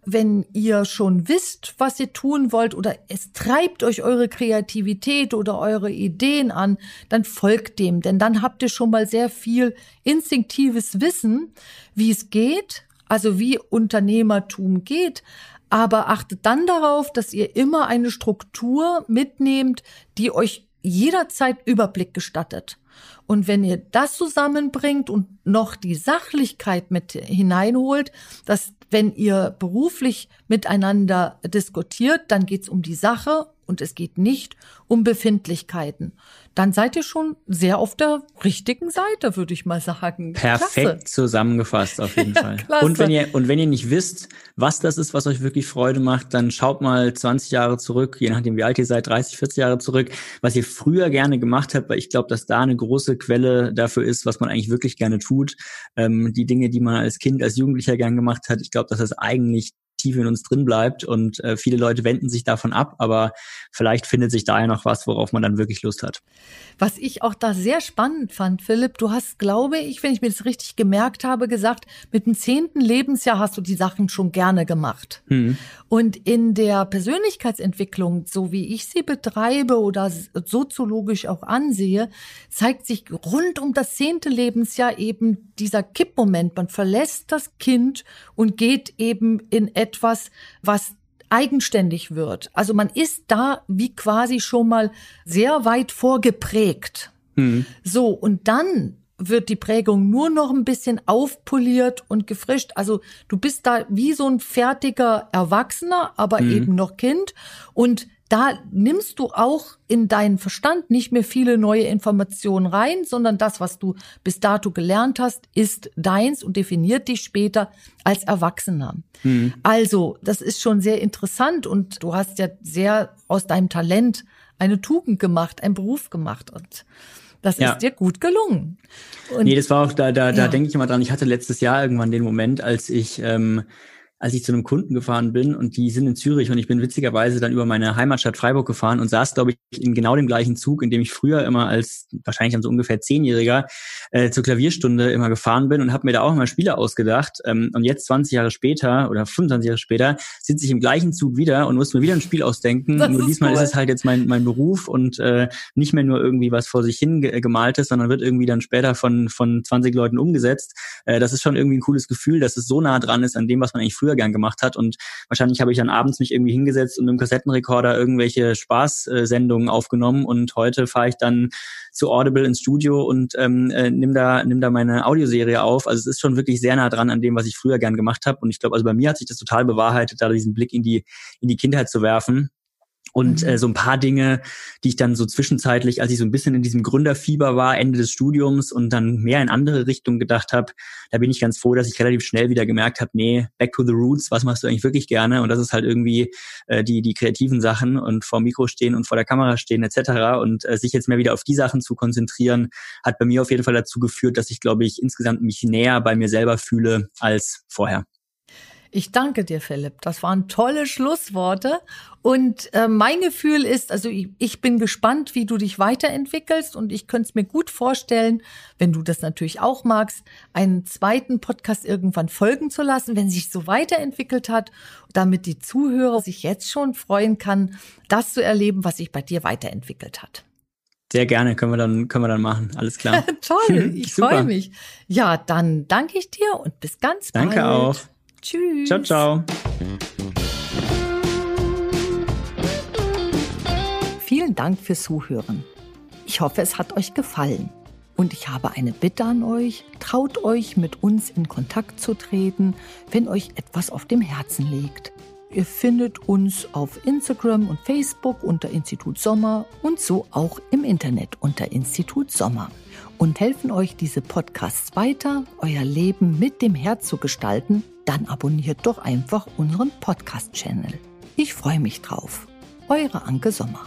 wenn ihr schon wisst, was ihr tun wollt oder es treibt euch eure Kreativität oder eure Ideen an, dann folgt dem, denn dann habt ihr schon mal sehr viel instinktives Wissen, wie es geht, also wie Unternehmertum geht, aber achtet dann darauf, dass ihr immer eine Struktur mitnehmt, die euch jederzeit Überblick gestattet. Und wenn ihr das zusammenbringt und noch die Sachlichkeit mit hineinholt, dass wenn ihr beruflich miteinander diskutiert, dann geht es um die Sache und es geht nicht um Befindlichkeiten. Dann seid ihr schon sehr auf der richtigen Seite, würde ich mal sagen. Perfekt Klasse. zusammengefasst auf jeden Fall. Klasse. Und wenn ihr und wenn ihr nicht wisst, was das ist, was euch wirklich Freude macht, dann schaut mal 20 Jahre zurück, je nachdem wie alt ihr seid, 30, 40 Jahre zurück, was ihr früher gerne gemacht habt, weil ich glaube, dass da eine große Quelle dafür ist, was man eigentlich wirklich gerne tut. Ähm, die Dinge, die man als Kind, als Jugendlicher gern gemacht hat, ich glaube, dass das eigentlich tief in uns drin bleibt und äh, viele Leute wenden sich davon ab, aber vielleicht findet sich da ja noch was, worauf man dann wirklich Lust hat. Was ich auch da sehr spannend fand, Philipp, du hast, glaube ich, wenn ich mir das richtig gemerkt habe, gesagt, mit dem zehnten Lebensjahr hast du die Sachen schon gerne gemacht. Mhm. Und in der Persönlichkeitsentwicklung, so wie ich sie betreibe oder soziologisch auch ansehe, zeigt sich rund um das zehnte Lebensjahr eben dieser Kippmoment. Man verlässt das Kind und geht eben in etwas, was eigenständig wird. Also man ist da wie quasi schon mal sehr weit vorgeprägt. Mhm. So, und dann wird die Prägung nur noch ein bisschen aufpoliert und gefrischt. Also du bist da wie so ein fertiger Erwachsener, aber mhm. eben noch Kind. Und da nimmst du auch in deinen Verstand nicht mehr viele neue Informationen rein, sondern das, was du bis dato gelernt hast, ist deins und definiert dich später als Erwachsener. Mhm. Also, das ist schon sehr interessant und du hast ja sehr aus deinem Talent eine Tugend gemacht, einen Beruf gemacht und das ja. ist dir gut gelungen. Und nee, das war auch, da, da, ja. da denke ich immer dran, ich hatte letztes Jahr irgendwann den Moment, als ich ähm, als ich zu einem Kunden gefahren bin und die sind in Zürich und ich bin witzigerweise dann über meine Heimatstadt Freiburg gefahren und saß, glaube ich, in genau dem gleichen Zug, in dem ich früher immer als wahrscheinlich dann so ungefähr Zehnjähriger äh, zur Klavierstunde immer gefahren bin und habe mir da auch immer Spiele ausgedacht. Ähm, und jetzt 20 Jahre später oder 25 Jahre später sitze ich im gleichen Zug wieder und muss mir wieder ein Spiel ausdenken. Das nur diesmal cool. ist es halt jetzt mein, mein Beruf und äh, nicht mehr nur irgendwie was vor sich hin ge gemaltes, sondern wird irgendwie dann später von, von 20 Leuten umgesetzt. Äh, das ist schon irgendwie ein cooles Gefühl, dass es so nah dran ist an dem, was man eigentlich früher früher gern gemacht hat. Und wahrscheinlich habe ich dann abends mich irgendwie hingesetzt und mit dem Kassettenrekorder irgendwelche Spaßsendungen aufgenommen. Und heute fahre ich dann zu Audible ins Studio und ähm, äh, nimm da nimm da meine Audioserie auf. Also es ist schon wirklich sehr nah dran an dem, was ich früher gern gemacht habe. Und ich glaube, also bei mir hat sich das total bewahrheitet, da diesen Blick in die in die Kindheit zu werfen. Und mhm. äh, so ein paar Dinge, die ich dann so zwischenzeitlich, als ich so ein bisschen in diesem Gründerfieber war, Ende des Studiums und dann mehr in andere Richtungen gedacht habe, da bin ich ganz froh, dass ich relativ schnell wieder gemerkt habe, nee, back to the roots, was machst du eigentlich wirklich gerne? Und das ist halt irgendwie äh, die, die kreativen Sachen und vor Mikro stehen und vor der Kamera stehen etc. Und äh, sich jetzt mehr wieder auf die Sachen zu konzentrieren, hat bei mir auf jeden Fall dazu geführt, dass ich, glaube ich, insgesamt mich näher bei mir selber fühle als vorher. Ich danke dir, Philipp. Das waren tolle Schlussworte. Und äh, mein Gefühl ist, also ich, ich, bin gespannt, wie du dich weiterentwickelst. Und ich könnte es mir gut vorstellen, wenn du das natürlich auch magst, einen zweiten Podcast irgendwann folgen zu lassen, wenn sich so weiterentwickelt hat, damit die Zuhörer sich jetzt schon freuen kann, das zu erleben, was sich bei dir weiterentwickelt hat. Sehr gerne, können wir dann, können wir dann machen. Alles klar. Toll, ich freue mich. Ja, dann danke ich dir und bis ganz danke bald. Danke auch. Tschüss. Ciao, ciao. Vielen Dank fürs Zuhören. Ich hoffe, es hat euch gefallen. Und ich habe eine Bitte an euch, traut euch mit uns in Kontakt zu treten, wenn euch etwas auf dem Herzen liegt. Ihr findet uns auf Instagram und Facebook unter Institut Sommer und so auch im Internet unter Institut Sommer und helfen euch diese Podcasts weiter, euer Leben mit dem Herz zu gestalten, dann abonniert doch einfach unseren Podcast-Channel. Ich freue mich drauf. Eure Anke Sommer.